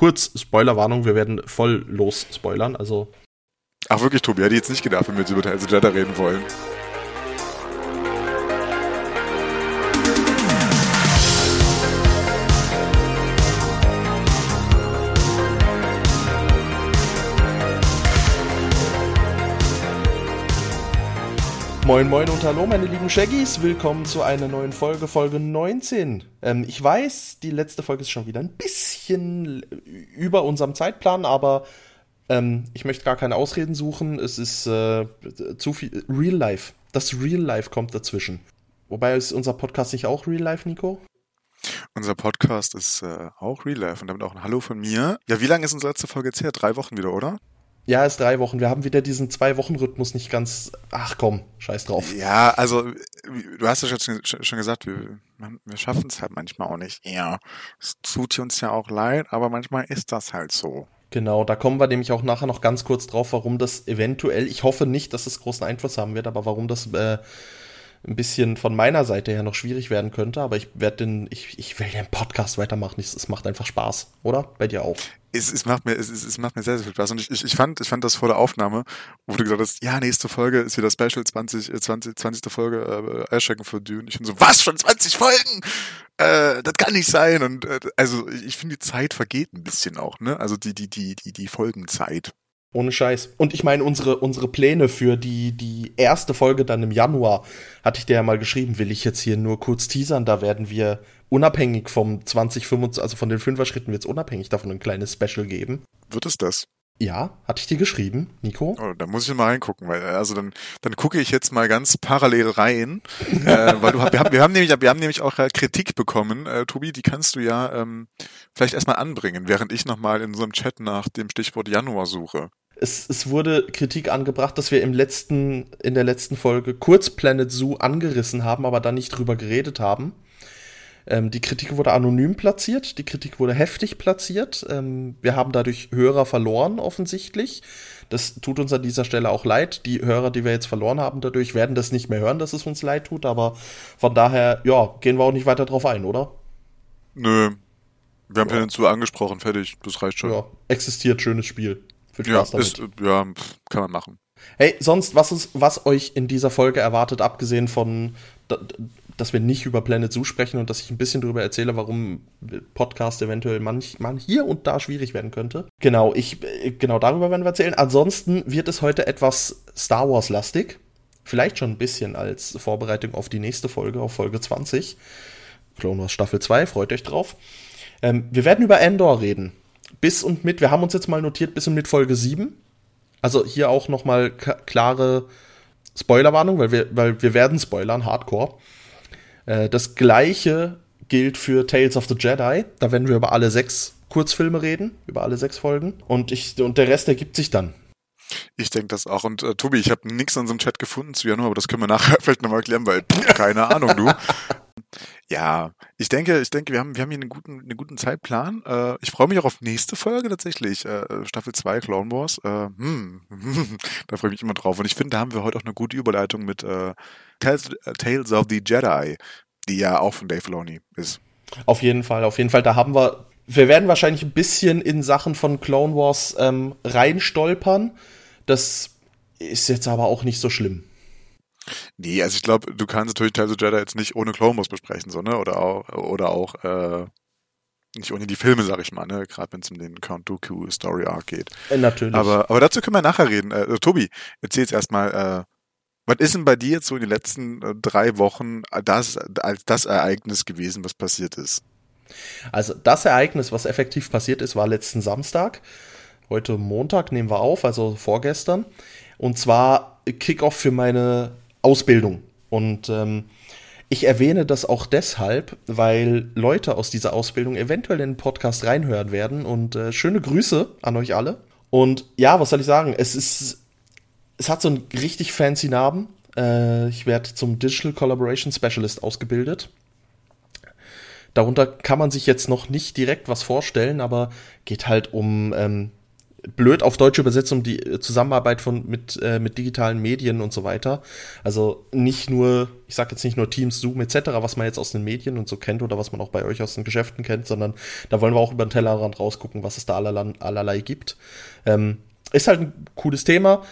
kurz, Spoilerwarnung, wir werden voll los spoilern, also. Ach wirklich, Tobi, hätte ich jetzt nicht gedacht, wenn wir jetzt über Tales of Jedi reden wollen. Moin Moin und Hallo meine lieben Shaggies, willkommen zu einer neuen Folge, Folge 19. Ähm, ich weiß, die letzte Folge ist schon wieder ein bisschen über unserem Zeitplan, aber ähm, ich möchte gar keine Ausreden suchen. Es ist äh, zu viel Real Life. Das Real Life kommt dazwischen. Wobei ist unser Podcast nicht auch Real Life, Nico? Unser Podcast ist äh, auch Real Life und damit auch ein Hallo von mir. Ja, wie lange ist unsere letzte Folge jetzt her? Drei Wochen wieder, oder? Ja, ist drei Wochen. Wir haben wieder diesen Zwei-Wochen-Rhythmus nicht ganz. Ach komm, scheiß drauf. Ja, also du hast ja schon, schon gesagt, wir, wir schaffen es halt manchmal auch nicht. Ja, es tut uns ja auch leid, aber manchmal ist das halt so. Genau, da kommen wir nämlich auch nachher noch ganz kurz drauf, warum das eventuell, ich hoffe nicht, dass es großen Einfluss haben wird, aber warum das äh, ein bisschen von meiner Seite her noch schwierig werden könnte. Aber ich werde den, ich, ich will den Podcast weitermachen. Es, es macht einfach Spaß, oder? Bei dir auch es, es macht mir, es, es macht mir sehr, sehr viel Spaß. Und ich, ich, ich fand, ich fand das vor der Aufnahme, wo du gesagt hast, ja, nächste Folge ist wieder Special 20, 20, 20. Folge äh, Eierschecken für Dune. Ich bin so, was, schon 20 Folgen? Äh, das kann nicht sein. Und äh, also ich finde, die Zeit vergeht ein bisschen auch, ne? Also die, die, die, die, die Folgenzeit. Ohne Scheiß. Und ich meine, unsere, unsere Pläne für die, die erste Folge dann im Januar, hatte ich dir ja mal geschrieben, will ich jetzt hier nur kurz teasern. Da werden wir unabhängig vom 2025, also von den Fünfer-Schritten wird es unabhängig davon ein kleines Special geben. Wird es das? Ja, hatte ich dir geschrieben, Nico? Oh, da muss ich mal reingucken, weil also dann dann gucke ich jetzt mal ganz parallel rein, äh, weil du wir haben wir haben nämlich wir haben nämlich auch äh, Kritik bekommen, äh, Tobi, die kannst du ja ähm, vielleicht erstmal anbringen, während ich nochmal in unserem Chat nach dem Stichwort Januar suche es, es wurde Kritik angebracht, dass wir im letzten, in der letzten Folge kurz Planet Zoo angerissen haben, aber dann nicht drüber geredet haben. Ähm, die Kritik wurde anonym platziert, die Kritik wurde heftig platziert. Ähm, wir haben dadurch Hörer verloren, offensichtlich. Das tut uns an dieser Stelle auch leid. Die Hörer, die wir jetzt verloren haben, dadurch werden das nicht mehr hören, dass es uns leid tut. Aber von daher, ja, gehen wir auch nicht weiter drauf ein, oder? Nö. Wir haben ja. Planet Zoo angesprochen, fertig. Das reicht schon. Ja, existiert, schönes Spiel. Viel Spaß ja, damit. Ist, ja, kann man machen. Hey, sonst, was, ist, was euch in dieser Folge erwartet, abgesehen von, dass wir nicht über Planet Zoo sprechen und dass ich ein bisschen darüber erzähle, warum Podcast eventuell manchmal hier und da schwierig werden könnte. Genau, ich, genau darüber werden wir erzählen. Ansonsten wird es heute etwas Star Wars-lastig. Vielleicht schon ein bisschen als Vorbereitung auf die nächste Folge, auf Folge 20. Clone Wars Staffel 2, freut euch drauf. Ähm, wir werden über Endor reden bis und mit, wir haben uns jetzt mal notiert, bis und mit Folge 7. Also hier auch nochmal klare Spoilerwarnung, weil wir, weil wir werden spoilern, Hardcore. Äh, das gleiche gilt für Tales of the Jedi. Da werden wir über alle sechs Kurzfilme reden, über alle sechs Folgen. Und, ich, und der Rest ergibt sich dann. Ich denke das auch. Und äh, Tobi, ich habe nichts in unserem Chat gefunden zu Januar, aber das können wir nachher vielleicht nochmal erklären, weil keine Ahnung, du. Ja, ich denke, ich denke, wir haben, wir haben hier einen guten, einen guten Zeitplan. Äh, ich freue mich auch auf nächste Folge tatsächlich. Äh, Staffel 2 Clone Wars. Äh, hm, da freue ich mich immer drauf. Und ich finde, da haben wir heute auch eine gute Überleitung mit äh, Tales, äh, Tales of the Jedi, die ja auch von Dave Filoni ist. Auf jeden Fall, auf jeden Fall. Da haben wir, wir werden wahrscheinlich ein bisschen in Sachen von Clone Wars ähm, reinstolpern. Das ist jetzt aber auch nicht so schlimm. Nee, also ich glaube, du kannst natürlich Tales of Jedi jetzt nicht ohne Clone besprechen, so, ne? Oder auch, oder auch, äh, nicht ohne die Filme, sag ich mal, ne? Gerade wenn es um den Count Dooku Story Arc geht. Äh, natürlich. Aber, aber dazu können wir nachher reden. Äh, Tobi, erzähl jetzt erstmal, äh, was ist denn bei dir jetzt so in den letzten äh, drei Wochen das, als das Ereignis gewesen, was passiert ist? Also das Ereignis, was effektiv passiert ist, war letzten Samstag. Heute Montag nehmen wir auf, also vorgestern. Und zwar Kickoff für meine Ausbildung. Und ähm, ich erwähne das auch deshalb, weil Leute aus dieser Ausbildung eventuell in den Podcast reinhören werden. Und äh, schöne Grüße an euch alle. Und ja, was soll ich sagen? Es ist, es hat so einen richtig fancy Namen. Äh, ich werde zum Digital Collaboration Specialist ausgebildet. Darunter kann man sich jetzt noch nicht direkt was vorstellen, aber geht halt um ähm, blöd auf Deutsch übersetzt um die Zusammenarbeit von mit, äh, mit digitalen Medien und so weiter. Also nicht nur, ich sage jetzt nicht nur Teams, Zoom etc., was man jetzt aus den Medien und so kennt oder was man auch bei euch aus den Geschäften kennt, sondern da wollen wir auch über den Tellerrand rausgucken, was es da allerlei, allerlei gibt. Ähm, ist halt ein cooles Thema,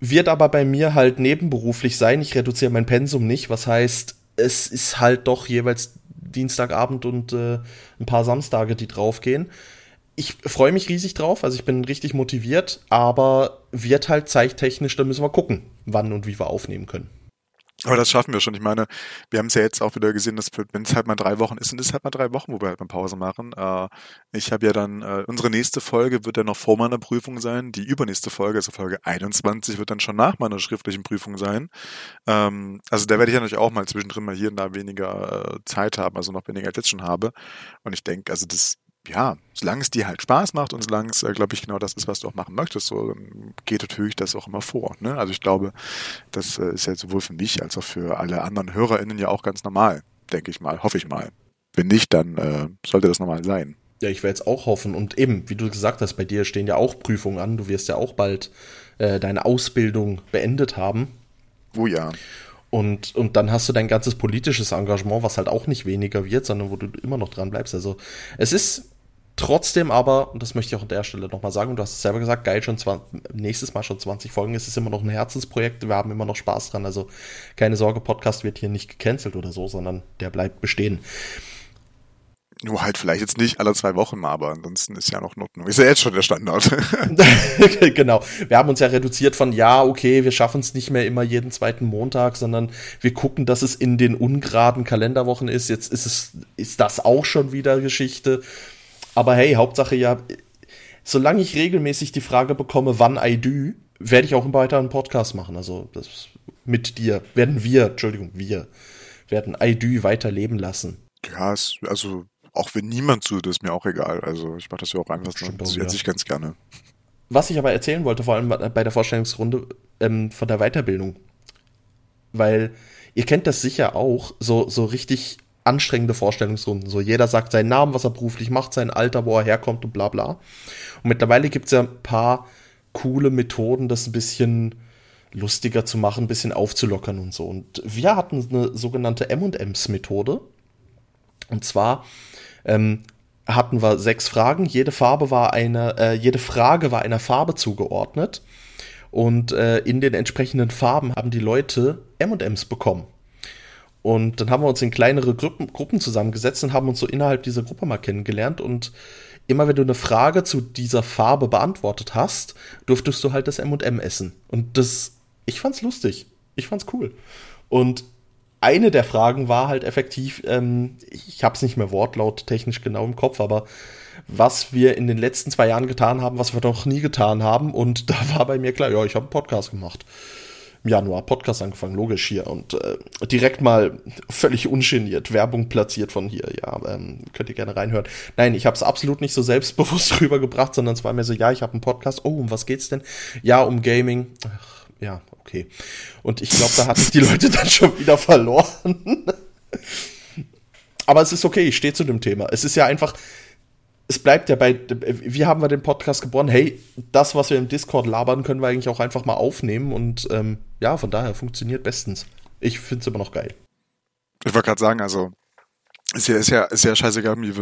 wird aber bei mir halt nebenberuflich sein. Ich reduziere mein Pensum nicht, was heißt, es ist halt doch jeweils Dienstagabend und äh, ein paar Samstage, die draufgehen ich freue mich riesig drauf, also ich bin richtig motiviert, aber wird halt zeittechnisch, da müssen wir gucken, wann und wie wir aufnehmen können. Aber das schaffen wir schon. Ich meine, wir haben es ja jetzt auch wieder gesehen, dass wenn es halt mal drei Wochen ist, sind es halt mal drei Wochen, wo wir halt mal Pause machen. Äh, ich habe ja dann, äh, unsere nächste Folge wird ja noch vor meiner Prüfung sein. Die übernächste Folge, also Folge 21, wird dann schon nach meiner schriftlichen Prüfung sein. Ähm, also da werde ich ja natürlich auch mal zwischendrin mal hier und da weniger äh, Zeit haben, also noch weniger als jetzt schon habe. Und ich denke, also das ja, solange es dir halt Spaß macht und solange es, äh, glaube ich, genau das ist, was du auch machen möchtest, so geht natürlich das auch immer vor. Ne? Also ich glaube, das äh, ist ja sowohl für mich als auch für alle anderen HörerInnen ja auch ganz normal, denke ich mal, hoffe ich mal. Wenn nicht, dann äh, sollte das normal sein. Ja, ich werde es auch hoffen. Und eben, wie du gesagt hast, bei dir stehen ja auch Prüfungen an. Du wirst ja auch bald äh, deine Ausbildung beendet haben. Oh ja. Und, und dann hast du dein ganzes politisches Engagement, was halt auch nicht weniger wird, sondern wo du immer noch dran bleibst. Also es ist trotzdem aber, und das möchte ich auch an der Stelle nochmal sagen, du hast es selber gesagt, geil, schon 20, nächstes Mal schon 20 Folgen, es ist immer noch ein Herzensprojekt, wir haben immer noch Spaß dran. Also keine Sorge, Podcast wird hier nicht gecancelt oder so, sondern der bleibt bestehen. Nur halt vielleicht jetzt nicht alle zwei Wochen mal, aber ansonsten ist ja noch Ordnung. Ist ja jetzt schon der Standard. genau. Wir haben uns ja reduziert von, ja, okay, wir schaffen es nicht mehr immer jeden zweiten Montag, sondern wir gucken, dass es in den ungeraden Kalenderwochen ist. Jetzt ist es, ist das auch schon wieder Geschichte. Aber hey, Hauptsache ja, solange ich regelmäßig die Frage bekomme, wann I do, werde ich auch weiter einen Podcast machen. Also das mit dir werden wir, Entschuldigung, wir werden I do weiterleben lassen. Ja, also auch wenn niemand zuhört, ist mir auch egal. Also ich mache das ja auch einfach so das ja. sich ganz gerne. Was ich aber erzählen wollte, vor allem bei der Vorstellungsrunde ähm, von der Weiterbildung. Weil ihr kennt das sicher auch, so, so richtig anstrengende Vorstellungsrunden. So jeder sagt seinen Namen, was er beruflich macht, sein Alter, wo er herkommt und bla bla. Und mittlerweile gibt es ja ein paar coole Methoden, das ein bisschen lustiger zu machen, ein bisschen aufzulockern und so. Und wir hatten eine sogenannte M&M's-Methode. Und zwar ähm, hatten wir sechs Fragen. Jede Farbe war eine, äh, jede Frage war einer Farbe zugeordnet. Und äh, in den entsprechenden Farben haben die Leute M&M's bekommen. Und dann haben wir uns in kleinere Gruppen, Gruppen zusammengesetzt und haben uns so innerhalb dieser Gruppe mal kennengelernt. Und immer wenn du eine Frage zu dieser Farbe beantwortet hast, durftest du halt das M&M essen. Und das, ich fand's lustig. Ich fand's cool. Und eine der Fragen war halt effektiv, ähm, ich habe es nicht mehr wortlaut technisch genau im Kopf, aber was wir in den letzten zwei Jahren getan haben, was wir noch nie getan haben. Und da war bei mir klar, ja, ich habe einen Podcast gemacht. Im Januar Podcast angefangen, logisch hier. Und äh, direkt mal völlig ungeniert Werbung platziert von hier. Ja, ähm, könnt ihr gerne reinhören. Nein, ich habe es absolut nicht so selbstbewusst rübergebracht, sondern es war mir so, ja, ich habe einen Podcast. Oh, um was geht's denn? Ja, um Gaming. Ach, ja, okay. Und ich glaube, da hatte ich die Leute dann schon wieder verloren. Aber es ist okay, ich stehe zu dem Thema. Es ist ja einfach, es bleibt ja bei, wie haben wir den Podcast geboren? Hey, das, was wir im Discord labern, können wir eigentlich auch einfach mal aufnehmen und ähm, ja, von daher funktioniert bestens. Ich finde es immer noch geil. Ich wollte gerade sagen, also ist ja, ist ja, ist ja scheißegal, wie,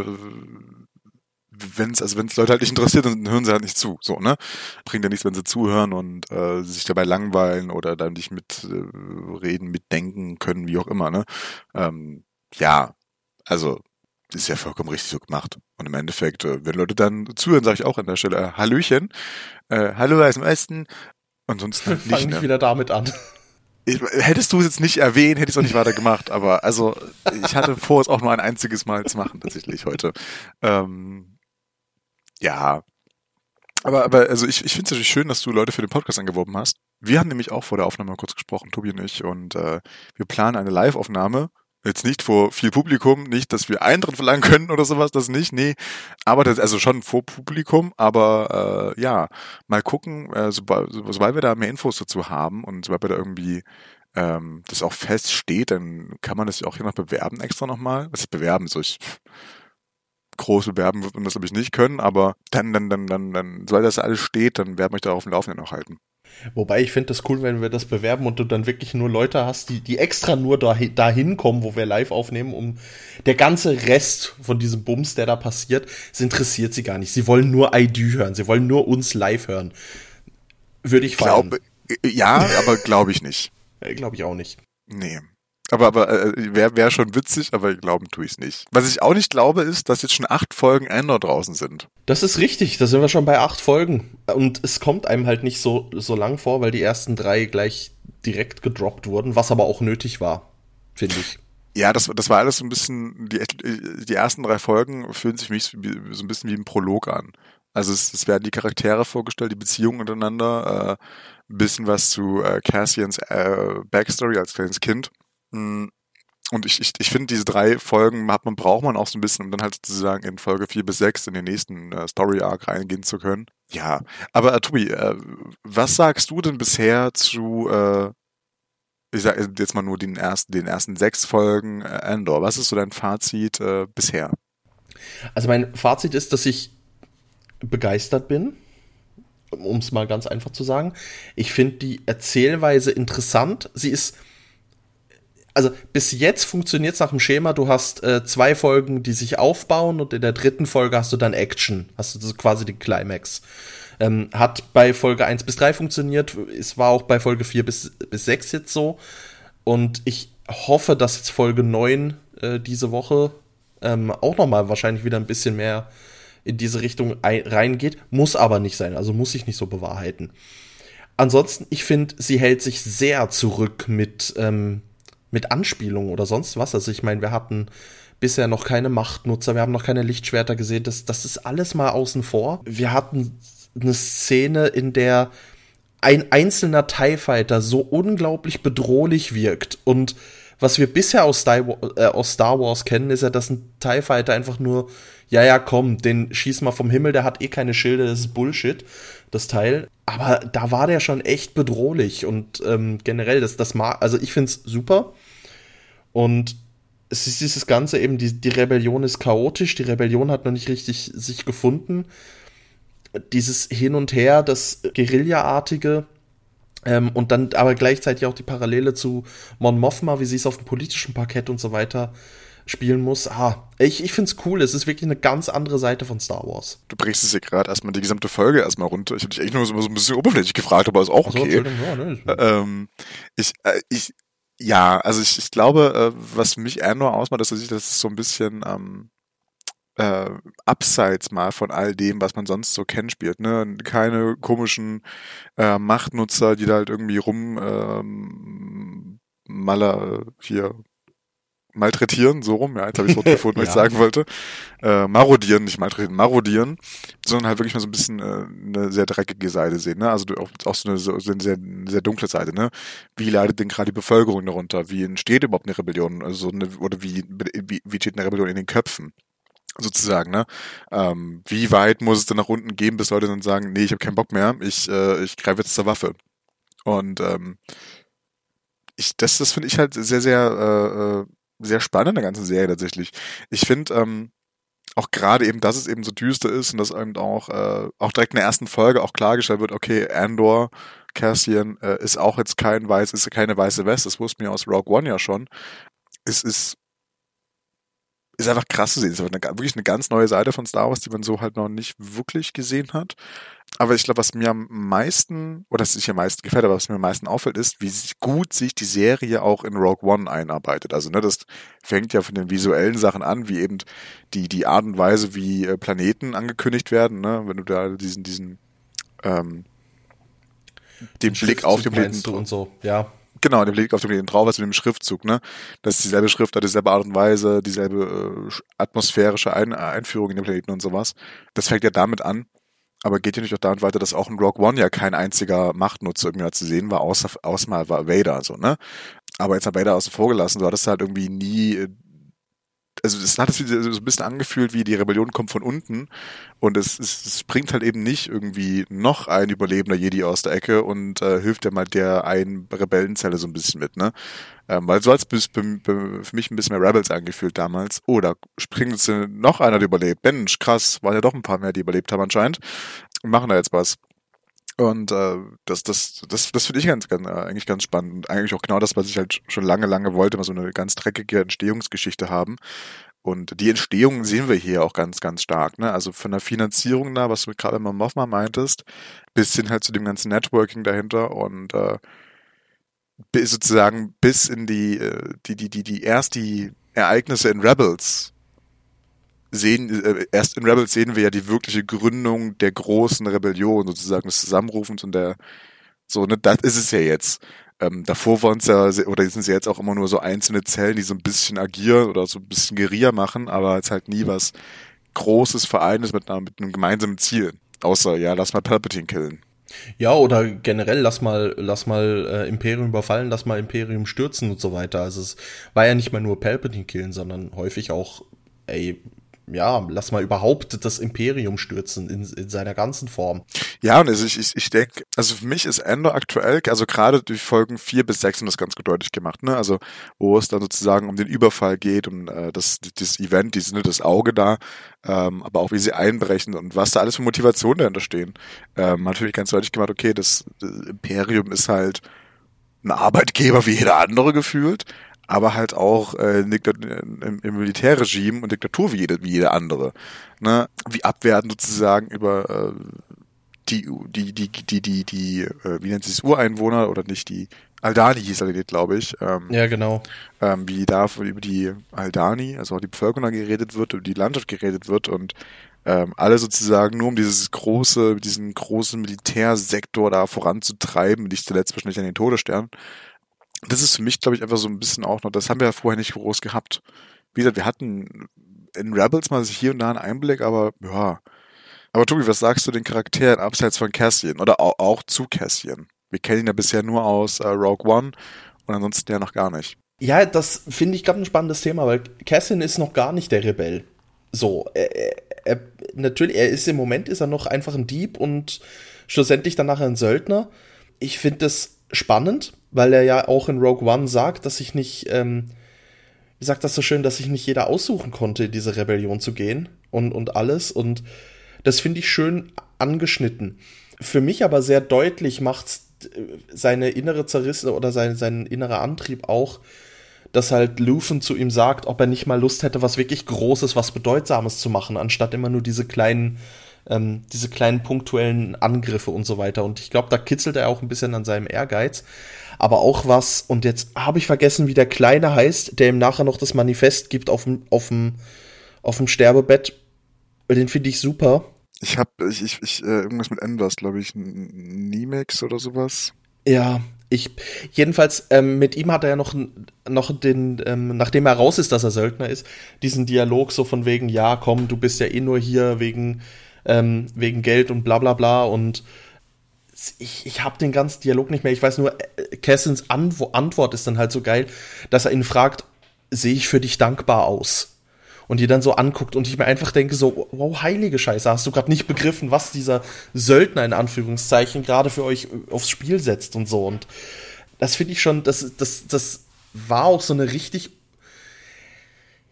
wenn es also wenn's Leute halt nicht interessiert, dann hören sie halt nicht zu. So, ne? Bringt ja nichts, wenn sie zuhören und äh, sich dabei langweilen oder dann nicht mitreden, äh, mitdenken können, wie auch immer, ne? Ähm, ja, also ist ja vollkommen richtig so gemacht. Und im Endeffekt, äh, wenn Leute dann zuhören, sage ich auch an der Stelle äh, Hallöchen, äh, Hallo aus dem Osten. Ansonsten halt nicht. Fang ne? wieder damit an. Ich, hättest du es jetzt nicht erwähnt, hätte ich es auch nicht weiter gemacht. Aber also, ich hatte vor, es auch nur ein einziges Mal zu machen, tatsächlich heute. Ähm, ja. Aber, aber also ich, ich finde es natürlich schön, dass du Leute für den Podcast angeworben hast. Wir haben nämlich auch vor der Aufnahme kurz gesprochen, Tobi und ich, und äh, wir planen eine Live-Aufnahme. Jetzt nicht vor viel Publikum, nicht, dass wir Eintritt verlangen können oder sowas, das nicht, nee. Aber das, also schon vor Publikum, aber äh, ja, mal gucken, äh, sobald, sobald wir da mehr Infos dazu haben und sobald wir da irgendwie ähm, das auch feststeht, dann kann man das ja auch hier noch bewerben extra nochmal. Was bewerben? So, ich groß bewerben wird man das, glaube ich, nicht können, aber dann, dann, dann, dann, dann, sobald das alles steht, dann werden wir euch da auf dem Laufenden noch halten. Wobei ich finde das cool, wenn wir das bewerben und du dann wirklich nur Leute hast, die, die extra nur dahin, dahin kommen, wo wir live aufnehmen, um der ganze Rest von diesem Bums, der da passiert, es interessiert sie gar nicht. Sie wollen nur ID hören, sie wollen nur uns live hören. Würde ich. Glaube, ja, aber glaube ich nicht. glaube ich auch nicht. Nee. Aber, aber äh, wäre wär schon witzig, aber glauben tue ich es nicht. Was ich auch nicht glaube, ist, dass jetzt schon acht Folgen Ender draußen sind. Das ist richtig, da sind wir schon bei acht Folgen. Und es kommt einem halt nicht so, so lang vor, weil die ersten drei gleich direkt gedroppt wurden, was aber auch nötig war, finde ich. Ja, das, das war alles so ein bisschen, die, die ersten drei Folgen fühlen sich für mich so ein bisschen wie ein Prolog an. Also es, es werden die Charaktere vorgestellt, die Beziehungen untereinander, äh, ein bisschen was zu äh, Cassians äh, Backstory als kleines Kind und ich, ich, ich finde, diese drei Folgen hat man, braucht man auch so ein bisschen, um dann halt sozusagen in Folge vier bis sechs in den nächsten äh, Story-Arc reingehen zu können. Ja, aber äh, Tobi, äh, was sagst du denn bisher zu, äh, ich sag jetzt mal nur den ersten, den ersten sechs Folgen äh, Andor? Was ist so dein Fazit äh, bisher? Also mein Fazit ist, dass ich begeistert bin, um es mal ganz einfach zu sagen. Ich finde die Erzählweise interessant. Sie ist also bis jetzt funktioniert es nach dem Schema, du hast äh, zwei Folgen, die sich aufbauen und in der dritten Folge hast du dann Action. Hast du quasi den Climax. Ähm, hat bei Folge 1 bis 3 funktioniert, es war auch bei Folge 4 bis, bis 6 jetzt so. Und ich hoffe, dass jetzt Folge 9 äh, diese Woche ähm, auch nochmal wahrscheinlich wieder ein bisschen mehr in diese Richtung reingeht. Muss aber nicht sein, also muss sich nicht so bewahrheiten. Ansonsten, ich finde, sie hält sich sehr zurück mit ähm, mit Anspielungen oder sonst was. Also ich meine, wir hatten bisher noch keine Machtnutzer, wir haben noch keine Lichtschwerter gesehen. Das, das ist alles mal außen vor. Wir hatten eine Szene, in der ein einzelner TIE Fighter so unglaublich bedrohlich wirkt. Und was wir bisher aus Star, äh, aus Star Wars kennen, ist ja, dass ein TIE Fighter einfach nur, ja, ja, komm, den schieß mal vom Himmel, der hat eh keine Schilde, das ist Bullshit, das Teil. Aber da war der schon echt bedrohlich und ähm, generell, das, das mag, also ich find's super. Und es ist dieses Ganze eben, die, die Rebellion ist chaotisch, die Rebellion hat noch nicht richtig sich gefunden. Dieses Hin und Her, das Guerilla-artige, ähm, und dann aber gleichzeitig auch die Parallele zu Mon Mothma, wie sie es auf dem politischen Parkett und so weiter spielen muss. Ah, ich, ich finde es cool. Es ist wirklich eine ganz andere Seite von Star Wars. Du brichst es ja gerade erstmal die gesamte Folge erstmal runter. Ich habe dich echt nur so, so, ein bisschen oberflächlich gefragt, aber ist auch okay. So, ja, ne? ähm, ich, äh, ich, ja, also ich, ich glaube, äh, was mich eher nur ausmacht, ist, dass ich das so ein bisschen ähm, äh, abseits mal von all dem, was man sonst so kennt, spielt. Ne? Keine komischen äh, Machtnutzer, die da halt irgendwie rum ähm, Maler hier malträtieren, so rum, ja, jetzt habe ich das Wort gefunden, was ja. ich sagen wollte. Äh, marodieren, nicht malträtieren, marodieren, sondern halt wirklich mal so ein bisschen äh, eine sehr dreckige Seite sehen, ne? Also auch, auch so eine, so eine sehr, sehr dunkle Seite, ne? Wie leidet denn gerade die Bevölkerung darunter? Wie entsteht überhaupt eine Rebellion? Also eine, oder wie, wie, wie steht eine Rebellion in den Köpfen? sozusagen, ne? Ähm, wie weit muss es denn nach unten gehen, bis Leute dann sagen, nee, ich habe keinen Bock mehr, ich, äh, ich greife jetzt zur Waffe. Und ähm, ich, das, das finde ich halt sehr, sehr, äh, sehr spannend in der ganzen Serie tatsächlich. Ich finde ähm, auch gerade eben, dass es eben so düster ist und dass eben auch, äh, auch direkt in der ersten Folge auch klargestellt wird, okay, Andor, Cassian äh, ist auch jetzt kein weiß, ist keine weiße Weste, das wussten wir aus Rogue One ja schon. Es ist ist einfach krass zu sehen. Es ist wirklich eine ganz neue Seite von Star Wars, die man so halt noch nicht wirklich gesehen hat. Aber ich glaube, was mir am meisten, oder das nicht am meisten gefällt, aber was mir am meisten auffällt, ist, wie gut sich die Serie auch in Rogue One einarbeitet. Also, ne, das fängt ja von den visuellen Sachen an, wie eben die, die Art und Weise, wie äh, Planeten angekündigt werden, ne, wenn du da diesen, diesen, ähm, den Blick auf den Planeten und so, ja. Genau, den Blick auf den drauf hast mit dem Schriftzug, ne? Das ist dieselbe Schrift, dieselbe Art und Weise, dieselbe äh, atmosphärische Ein Einführung in den Planeten und sowas. Das fängt ja damit an, aber geht ja nicht auch damit weiter, dass auch in Rogue One ja kein einziger Machtnutzer irgendwie zu sehen war, außer, außer mal war Vader, so, ne? Aber jetzt hat Vader außen vor gelassen, du hattest halt irgendwie nie äh, also es hat sich so ein bisschen angefühlt, wie die Rebellion kommt von unten und es, es, es bringt halt eben nicht irgendwie noch ein überlebender Jedi aus der Ecke und äh, hilft ja mal der einen Rebellenzelle so ein bisschen mit, ne? Ähm, weil so hat es für mich ein bisschen mehr Rebels angefühlt damals. Oh, da springt noch einer, der überlebt. Mensch, krass, waren ja doch ein paar mehr, die überlebt haben anscheinend. Machen da jetzt was. Und äh, das, das, das, das finde ich ganz, ganz, äh, eigentlich ganz spannend. Und eigentlich auch genau das, was ich halt schon lange, lange wollte, mal so eine ganz dreckige Entstehungsgeschichte haben. Und die Entstehung sehen wir hier auch ganz, ganz stark. Ne? Also von der Finanzierung da, was du gerade mal Mothma meintest, bis hin halt zu dem ganzen Networking dahinter und äh, bis sozusagen bis in die, äh, die, die, die, die erst die Ereignisse in Rebels sehen, äh, erst in Rebels sehen wir ja die wirkliche Gründung der großen Rebellion, sozusagen des Zusammenrufens und der, so, ne, das ist es ja jetzt. Ähm, davor waren es ja, oder sind es ja jetzt auch immer nur so einzelne Zellen, die so ein bisschen agieren oder so ein bisschen Guerilla machen, aber jetzt halt nie was Großes Vereines mit, mit einem gemeinsamen Ziel. Außer, ja, lass mal Palpatine killen. Ja, oder generell lass mal, lass mal äh, Imperium überfallen, lass mal Imperium stürzen und so weiter. Also es war ja nicht mal nur Palpatine killen, sondern häufig auch, ey, ja, lass mal überhaupt das Imperium stürzen in, in seiner ganzen Form. Ja, und also ich, ich, ich denke, also für mich ist Endo aktuell, also gerade die Folgen vier bis sechs haben das ganz gut deutlich gemacht, ne? Also wo es dann sozusagen um den Überfall geht, um äh, das, das Event, die sind das Auge da, ähm, aber auch wie sie einbrechen und was da alles für Motivationen dahinter stehen. Ähm, natürlich ganz deutlich gemacht, okay, das, das Imperium ist halt ein Arbeitgeber wie jeder andere gefühlt aber halt auch äh, im, im Militärregime und Diktatur wie jede, wie jede andere. Ne? Wie abwerten sozusagen über äh, die, die, die, die, die, die, äh, wie nennt sich Ureinwohner oder nicht die Aldani hieß er, glaube ich. Ähm, ja, genau. Ähm, wie da über die Aldani, also auch die Bevölkerung geredet wird, über die Landschaft geredet wird und ähm, alle sozusagen nur um dieses große, diesen großen Militärsektor da voranzutreiben, nicht zuletzt wahrscheinlich an den Todesstern das ist für mich, glaube ich, einfach so ein bisschen auch noch, das haben wir ja vorher nicht groß gehabt. Wie gesagt, wir hatten in Rebels mal hier und da einen Einblick, aber ja. Aber Tobi, was sagst du den Charakteren abseits von Cassian oder auch, auch zu Cassian? Wir kennen ihn ja bisher nur aus äh, Rogue One und ansonsten ja noch gar nicht. Ja, das finde ich gerade ein spannendes Thema, weil Cassian ist noch gar nicht der Rebell. So, er, er, natürlich, er ist im Moment ist er noch einfach ein Dieb und schlussendlich dann nachher ein Söldner. Ich finde das spannend, weil er ja auch in Rogue One sagt, dass ich nicht, ähm, wie sagt das so schön, dass sich nicht jeder aussuchen konnte, in diese Rebellion zu gehen und, und alles. Und das finde ich schön angeschnitten. Für mich aber sehr deutlich macht äh, seine innere Zerrisse oder sein, sein innerer Antrieb auch, dass halt Lufen zu ihm sagt, ob er nicht mal Lust hätte, was wirklich Großes, was Bedeutsames zu machen, anstatt immer nur diese kleinen ähm, diese kleinen punktuellen Angriffe und so weiter. Und ich glaube, da kitzelt er auch ein bisschen an seinem Ehrgeiz. Aber auch was, und jetzt habe ich vergessen, wie der Kleine heißt, der ihm nachher noch das Manifest gibt auf dem, auf dem, auf dem Sterbebett. Den finde ich super. Ich habe ich, ich, ich, äh, irgendwas mit N glaube ich, Nimex oder sowas. Ja, ich, jedenfalls, ähm, mit ihm hat er ja noch, noch den, ähm, nachdem er raus ist, dass er Söldner ist, diesen Dialog so von wegen, ja, komm, du bist ja eh nur hier wegen, ähm, wegen Geld und bla bla bla und ich, ich habe den ganzen Dialog nicht mehr. Ich weiß nur, äh, Cassins Antwort ist dann halt so geil, dass er ihn fragt, sehe ich für dich dankbar aus? Und die dann so anguckt und ich mir einfach denke so, wow, heilige Scheiße, hast du gerade nicht begriffen, was dieser Söldner in Anführungszeichen gerade für euch aufs Spiel setzt und so. Und das finde ich schon, das, das, das war auch so eine richtig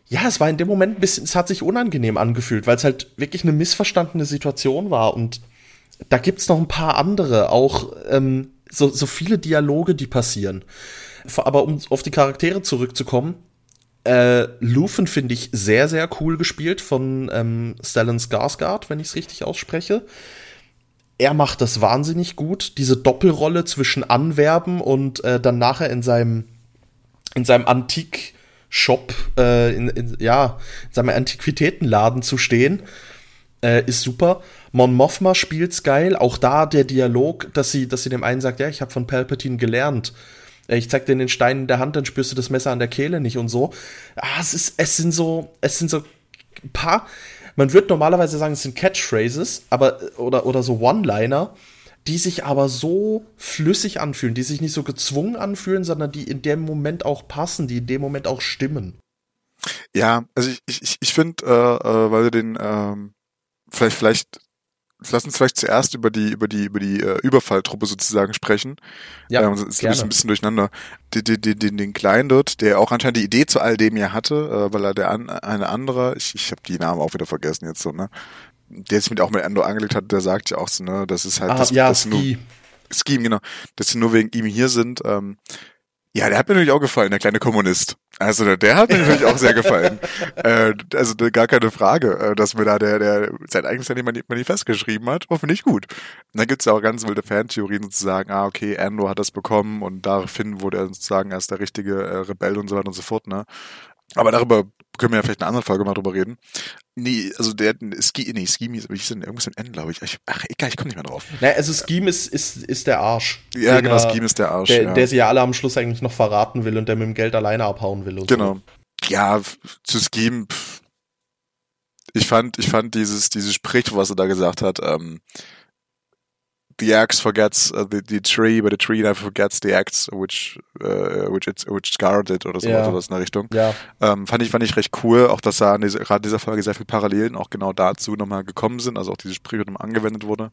ja, es war in dem Moment ein bisschen, es hat sich unangenehm angefühlt, weil es halt wirklich eine missverstandene Situation war. Und da gibt's noch ein paar andere, auch ähm, so, so viele Dialoge, die passieren. Aber um auf die Charaktere zurückzukommen, äh, Lufen finde ich sehr, sehr cool gespielt von ähm, Stellan Skarsgård, wenn ich es richtig ausspreche. Er macht das wahnsinnig gut, diese Doppelrolle zwischen Anwerben und äh, dann nachher in seinem in seinem Antik Shop, äh, in, in, ja, in seinem Antiquitätenladen zu stehen, äh, ist super. Mon Mothma spielt's geil. Auch da der Dialog, dass sie, dass sie dem einen sagt, ja, ich habe von Palpatine gelernt. Äh, ich zeig dir den Stein in der Hand, dann spürst du das Messer an der Kehle nicht und so. Ah, es ist, es sind so, es sind so ein paar. Man würde normalerweise sagen, es sind Catchphrases, aber oder oder so One-Liner die sich aber so flüssig anfühlen, die sich nicht so gezwungen anfühlen, sondern die in dem Moment auch passen, die in dem Moment auch stimmen. Ja, also ich, ich, ich finde, äh, äh, weil wir den ähm, vielleicht, vielleicht lass uns vielleicht zuerst über die über die über die äh, Überfalltruppe sozusagen sprechen. Ja, ähm, ist gerne. ein bisschen durcheinander. Den, den, den, den Kleinen dort, der auch anscheinend die Idee zu all dem ja hatte, äh, weil er der an, eine andere, ich, ich habe die Namen auch wieder vergessen jetzt so, ne? Der sich mit auch mit Endo angelegt hat, der sagt ja auch so, ne, das ist halt ah, das, ja, das Ski. Nur, Scheme, genau, dass sie nur wegen ihm hier sind. Ähm, ja, der hat mir natürlich auch gefallen, der kleine Kommunist. Also der hat mir natürlich auch sehr gefallen. Äh, also gar keine Frage, äh, dass mir da der, der sein eigenes Manifest geschrieben hat. Oh, finde ich gut. Und dann gibt's ja auch ganz wilde Fantheorien sozusagen, ah, okay, Andor hat das bekommen und daraufhin wurde er sozusagen als der richtige äh, Rebell und so weiter und so fort, ne? Aber darüber können wir ja vielleicht eine andere Folge mal drüber reden. Nee, also der Ski, nee, Scheme wie hieß denn irgendwas mit N, glaube ich. ich. Ach, egal, ich komme nicht mehr drauf. Naja, also Scheme ist, ist, ist der Arsch. Ja, genau, Scheme ist der Arsch. Der, ja. der sie ja alle am Schluss eigentlich noch verraten will und der mit dem Geld alleine abhauen will. genau. So. Ja, zu Scheme, pff. ich fand, ich fand dieses, dieses Sprichwort, was er da gesagt hat, ähm, the axe forgets uh, the, the tree, but the tree never forgets the axe which uh, which it's which scarred it oder so ja. sowas in der Richtung. Ja. Ähm, fand ich fand ich recht cool, auch dass da an diese, gerade dieser Folge sehr viele Parallelen auch genau dazu nochmal gekommen sind, also auch dieses Sprichwort nochmal angewendet wurde.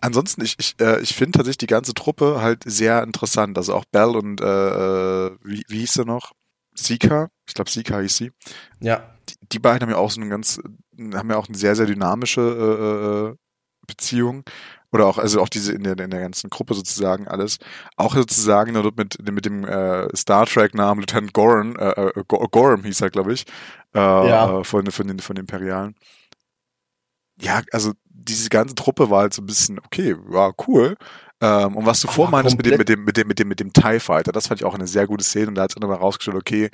Ansonsten, ich, ich, äh, ich finde tatsächlich die ganze Truppe halt sehr interessant. Also auch Bell und äh, äh wie, wie hieß er noch? Sika, ich glaube Sika hieß sie. Ja. Die, die beiden haben ja auch so eine ganz, haben ja auch eine sehr, sehr dynamische äh, äh Beziehung oder auch, also auch diese in der, in der ganzen Gruppe sozusagen alles, auch sozusagen dort mit, mit dem äh, Star Trek-Namen Lieutenant Gorham, äh, äh Gorham hieß er, glaube ich, äh, ja. von, von, den, von den Imperialen. Ja, also diese ganze Truppe war halt so ein bisschen, okay, war cool. Ähm, und was du vormeinst mit dem, mit dem, mit dem, mit dem, mit dem TIE Fighter, das fand ich auch eine sehr gute Szene und da hat es nochmal rausgestellt, okay,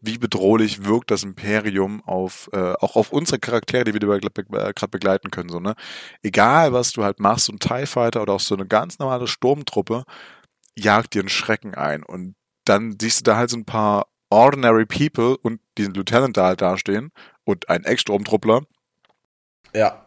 wie bedrohlich wirkt das Imperium auf äh, auch auf unsere Charaktere, die wir gerade begleiten können. So, ne? Egal, was du halt machst, so ein TIE Fighter oder auch so eine ganz normale Sturmtruppe, jagt dir einen Schrecken ein. Und dann siehst du da halt so ein paar ordinary people und diesen Lieutenant da halt dastehen und ein Ex-Sturmtruppler. Ja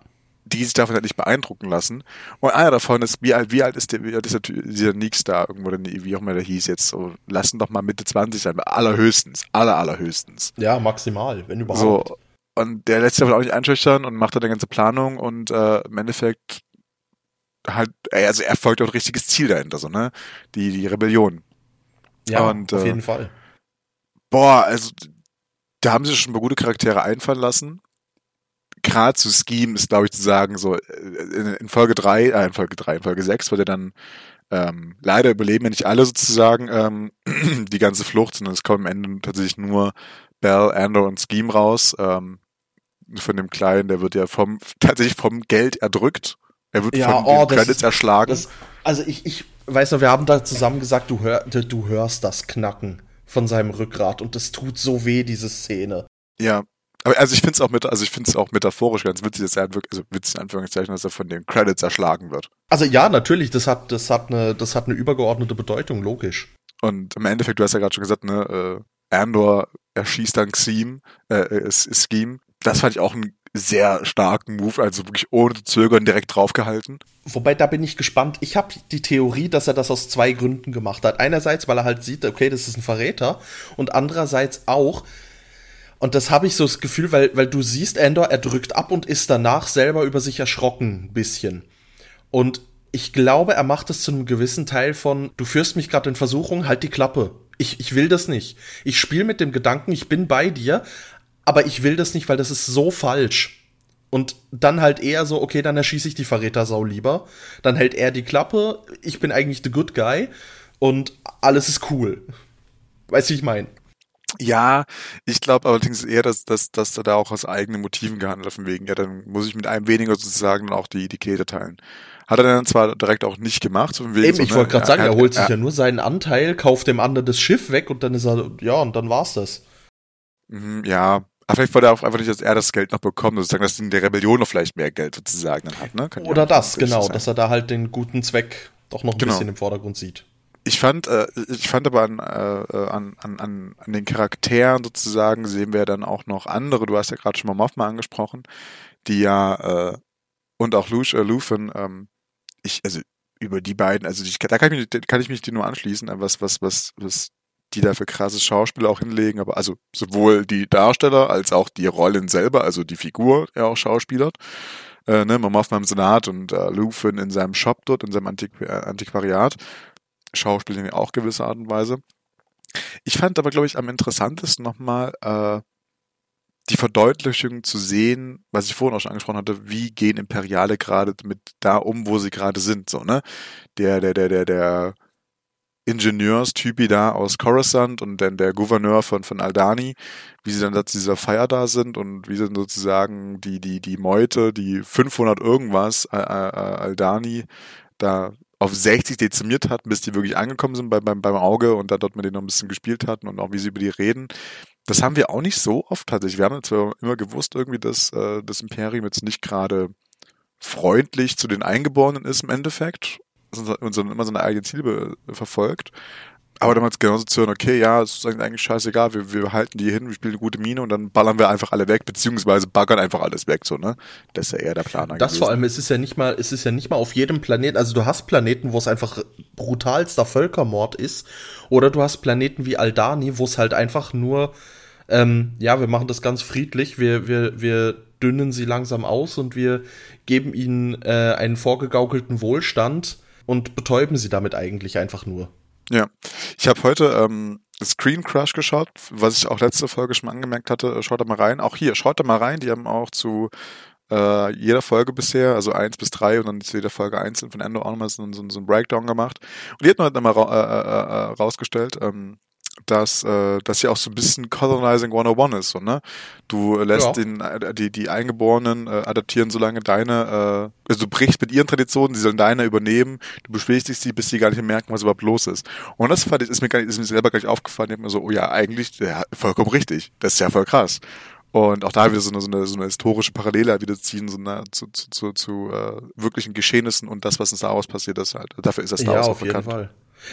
die sich davon halt nicht beeindrucken lassen. Und einer davon ist, wie alt, wie alt ist der, wie alt ist der, dieser Nix da irgendwo, wie auch immer der hieß jetzt, so, lassen doch mal Mitte 20 sein, allerhöchstens, aller, allerhöchstens. Ja, maximal, wenn überhaupt. So, und der lässt sich aber auch nicht einschüchtern und macht dann eine ganze Planung und äh, im Endeffekt halt, also er folgt auch ein richtiges Ziel dahinter, so, ne? Die, die Rebellion. Ja, und, auf äh, jeden Fall. Boah, also da haben sie schon mal gute Charaktere einfallen lassen gerade zu Scheme ist, glaube ich, zu sagen, so äh, in, in Folge drei, äh, in Folge drei, in Folge sechs wird er dann ähm, leider überleben ja nicht alle sozusagen ähm, die ganze Flucht, sondern es kommen am Ende tatsächlich nur Bell, Andor und Scheme raus. Ähm, von dem Kleinen, der wird ja vom tatsächlich vom Geld erdrückt. Er wird ja, von oh, den Credits erschlagen. Das, also ich, ich weiß noch, wir haben da zusammen gesagt, du, hör, du hörst das Knacken von seinem Rückgrat und das tut so weh, diese Szene. Ja, aber also ich finde es auch mit, also ich finde es auch metaphorisch ganz witzig, dass er halt wirklich, also witzig in Anführungszeichen, dass er von den Credits erschlagen wird. Also ja, natürlich, das hat, das hat eine, das hat eine übergeordnete Bedeutung, logisch. Und im Endeffekt, du hast ja gerade schon gesagt, ne, äh, Andor erschießt dann Xeam, äh, äh Scheme. Das fand ich auch einen sehr starken Move, also wirklich ohne Zögern direkt draufgehalten. Wobei, da bin ich gespannt. Ich habe die Theorie, dass er das aus zwei Gründen gemacht hat. Einerseits, weil er halt sieht, okay, das ist ein Verräter. Und andererseits auch, und das habe ich so das Gefühl, weil, weil du siehst, Endor, er drückt ab und ist danach selber über sich erschrocken, ein bisschen. Und ich glaube, er macht es zu einem gewissen Teil von, du führst mich gerade in Versuchung, halt die Klappe. Ich, ich will das nicht. Ich spiele mit dem Gedanken, ich bin bei dir, aber ich will das nicht, weil das ist so falsch. Und dann halt eher so, okay, dann erschieße ich die Verrätersau lieber. Dann hält er die Klappe, ich bin eigentlich the good guy und alles ist cool. Weißt du, wie ich meine? Ja, ich glaube allerdings eher, dass, dass, dass er da auch aus eigenen Motiven gehandelt hat, von wegen, ja, dann muss ich mit einem weniger sozusagen dann auch die, die Kälte teilen. Hat er dann zwar direkt auch nicht gemacht, von wegen Eben, so, ich wollte gerade sagen, er, er holt sich ja nur seinen Anteil, kauft dem anderen das Schiff weg und dann ist er, ja, und dann war's das. Mhm, ja, aber vielleicht wollte er auch einfach nicht, dass er das Geld noch bekommt, sozusagen, dass in der Rebellion noch vielleicht mehr Geld sozusagen dann hat, ne? Kann Oder das, genau, sein. dass er da halt den guten Zweck doch noch ein genau. bisschen im Vordergrund sieht ich fand, äh, ich fand aber an, äh, an, an, an den Charakteren sozusagen sehen wir dann auch noch andere. Du hast ja gerade schon mal Mothma angesprochen, die ja äh, und auch Lush, äh, Luthen, ähm, ich, also über die beiden, also ich, da kann ich mich, kann ich mich dir nur anschließen, was, was, was, was die da für krasses Schauspiel auch hinlegen, aber also sowohl die Darsteller als auch die Rollen selber, also die Figur, ja auch schauspielert. Äh, ne, Mama im Senat und äh, Lufin in seinem Shop dort, in seinem Antiqu äh, Antiquariat. Schauspielen ja auch gewisse Art und Weise. Ich fand aber, glaube ich, am interessantesten nochmal äh, die Verdeutlichung zu sehen, was ich vorhin auch schon angesprochen hatte, wie gehen Imperiale gerade mit da um, wo sie gerade sind, so, ne? Der, der, der, der, der Ingenieurstypi da aus Coruscant und dann der Gouverneur von, von Aldani, wie sie dann da zu dieser Feier da sind und wie dann sozusagen die, die, die Meute, die 500 irgendwas äh, äh, Aldani da auf 60 dezimiert hat, bis die wirklich angekommen sind beim, beim, beim Auge und da dort mit denen noch ein bisschen gespielt hatten und auch wie sie über die reden. Das haben wir auch nicht so oft tatsächlich. Wir haben zwar immer gewusst irgendwie, dass äh, das Imperium jetzt nicht gerade freundlich zu den Eingeborenen ist im Endeffekt, sondern immer seine eigenen Ziele verfolgt. Aber damals genauso zu hören, okay, ja, es ist eigentlich scheißegal, wir, wir halten die hin, wir spielen eine gute Mine und dann ballern wir einfach alle weg, beziehungsweise baggern einfach alles weg, so, ne? Das ist ja eher der Plan. Das gewesen. vor allem, es ist ja nicht mal, es ist ja nicht mal auf jedem Planeten, also du hast Planeten, wo es einfach brutalster Völkermord ist, oder du hast Planeten wie Aldani, wo es halt einfach nur, ähm, ja, wir machen das ganz friedlich, wir, wir, wir dünnen sie langsam aus und wir geben ihnen äh, einen vorgegaukelten Wohlstand und betäuben sie damit eigentlich einfach nur. Ja, ich habe heute ähm, Screen Crush geschaut, was ich auch letzte Folge schon angemerkt hatte. Schaut da mal rein. Auch hier, schaut da mal rein. Die haben auch zu äh, jeder Folge bisher, also eins bis drei und dann zu jeder Folge einzeln von Endo auch nochmal so, so, so ein Breakdown gemacht. Und die hat noch mal ra äh, äh, äh, rausgestellt, ähm, dass äh, das ja auch so ein bisschen Colonizing 101 ist, so, ne? Du lässt ja. den, äh, die, die Eingeborenen äh, adaptieren solange deine, äh, also du brichst mit ihren Traditionen, sie sollen deine übernehmen, du beschwichtigst sie, bis sie gar nicht mehr merken, was überhaupt los ist. Und das fand ich, ist mir, gar nicht, ist mir selber gar nicht aufgefallen, ich hab mir so, oh ja, eigentlich, ja, vollkommen richtig, das ist ja voll krass. Und auch da wieder so eine, so eine, so eine historische Parallele wieder ziehen so eine, zu, zu, zu, zu äh, wirklichen Geschehnissen und das, was in Star Wars passiert ist halt. Dafür ist das Star Wars ja, auf bekannt. jeden Fall.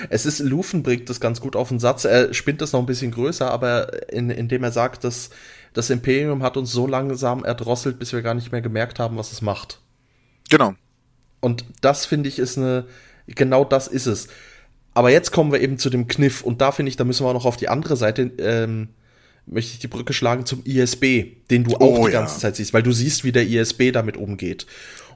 Es ist, Lufen bringt das ganz gut auf den Satz. Er spinnt das noch ein bisschen größer, aber in, indem er sagt, dass das Imperium hat uns so langsam erdrosselt, bis wir gar nicht mehr gemerkt haben, was es macht. Genau. Und das finde ich ist eine, genau das ist es. Aber jetzt kommen wir eben zu dem Kniff und da finde ich, da müssen wir auch noch auf die andere Seite, ähm, möchte ich die Brücke schlagen zum ISB, den du auch oh, die ganze ja. Zeit siehst, weil du siehst, wie der ISB damit umgeht.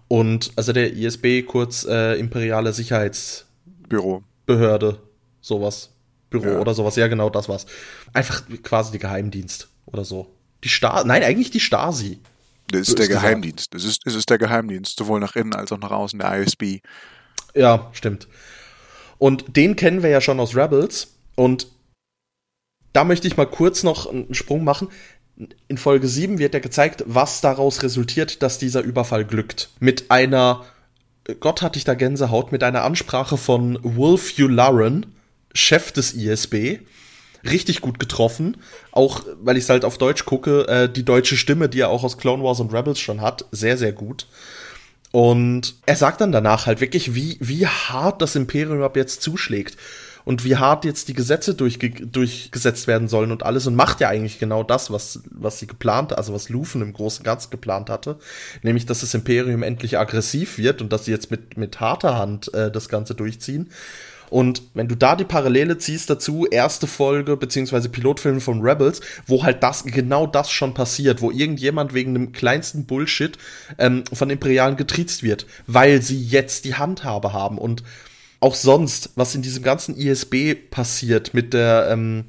Und also der ISB, kurz äh, Imperiale Sicherheitsbüro. Behörde, sowas. Büro ja. oder sowas. Ja, genau, das war's. Einfach quasi die Geheimdienst oder so. Die Stasi, nein, eigentlich die Stasi. Das ist der Geheimdienst. Das ist, das ist der Geheimdienst, sowohl nach innen als auch nach außen, der ISB. Ja, stimmt. Und den kennen wir ja schon aus Rebels. Und da möchte ich mal kurz noch einen Sprung machen. In Folge 7 wird ja gezeigt, was daraus resultiert, dass dieser Überfall glückt. Mit einer Gott hatte ich da Gänsehaut mit einer Ansprache von Wolf Ularen, Chef des ISB. Richtig gut getroffen. Auch, weil ich es halt auf Deutsch gucke, äh, die deutsche Stimme, die er auch aus Clone Wars und Rebels schon hat, sehr, sehr gut. Und er sagt dann danach halt wirklich, wie, wie hart das Imperium ab jetzt zuschlägt und wie hart jetzt die Gesetze durchge durchgesetzt werden sollen und alles und macht ja eigentlich genau das, was, was sie geplant, also was Lufen im Großen und Ganzen geplant hatte, nämlich, dass das Imperium endlich aggressiv wird und dass sie jetzt mit, mit harter Hand äh, das Ganze durchziehen. Und wenn du da die Parallele ziehst dazu, erste Folge beziehungsweise Pilotfilm von Rebels, wo halt das genau das schon passiert, wo irgendjemand wegen dem kleinsten Bullshit ähm, von Imperialen getriezt wird, weil sie jetzt die Handhabe haben und auch sonst, was in diesem ganzen ISB passiert mit der ähm,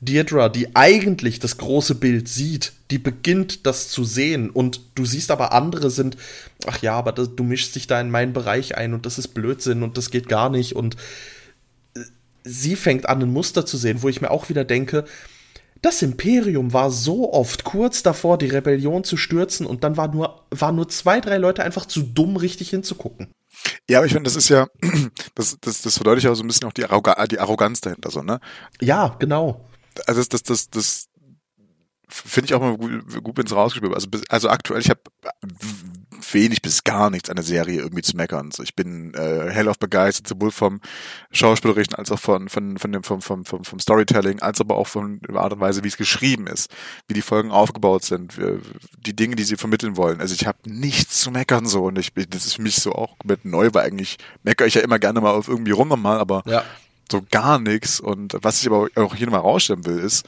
Deirdre, die eigentlich das große Bild sieht, die beginnt das zu sehen und du siehst aber andere sind, ach ja, aber das, du mischst dich da in meinen Bereich ein und das ist Blödsinn und das geht gar nicht und äh, sie fängt an, ein Muster zu sehen, wo ich mir auch wieder denke, das Imperium war so oft kurz davor, die Rebellion zu stürzen und dann war nur, waren nur zwei, drei Leute einfach zu dumm, richtig hinzugucken. Ja, aber ich finde, das ist ja, das, das, das verdeutlicht auch so ein bisschen auch die, Arroga die Arroganz dahinter, so, ne? Ja, genau. Also das, das, das, das finde ich auch mal gut, gut wenn es rausgespielt Also, also aktuell, ich habe wenig bis gar nichts an der Serie irgendwie zu meckern. So, ich bin äh, hell auf begeistert, sowohl vom Schauspielerischen als auch von, von, von dem, vom, vom, vom, vom Storytelling, als aber auch von der Art und Weise, wie es geschrieben ist, wie die Folgen aufgebaut sind, die Dinge, die sie vermitteln wollen. Also ich habe nichts zu meckern so und ich das ist für mich so auch komplett neu, weil eigentlich meckere ich ja immer gerne mal auf irgendwie rum nochmal, aber ja So gar nichts. Und was ich aber auch hier nochmal rausstellen will, ist,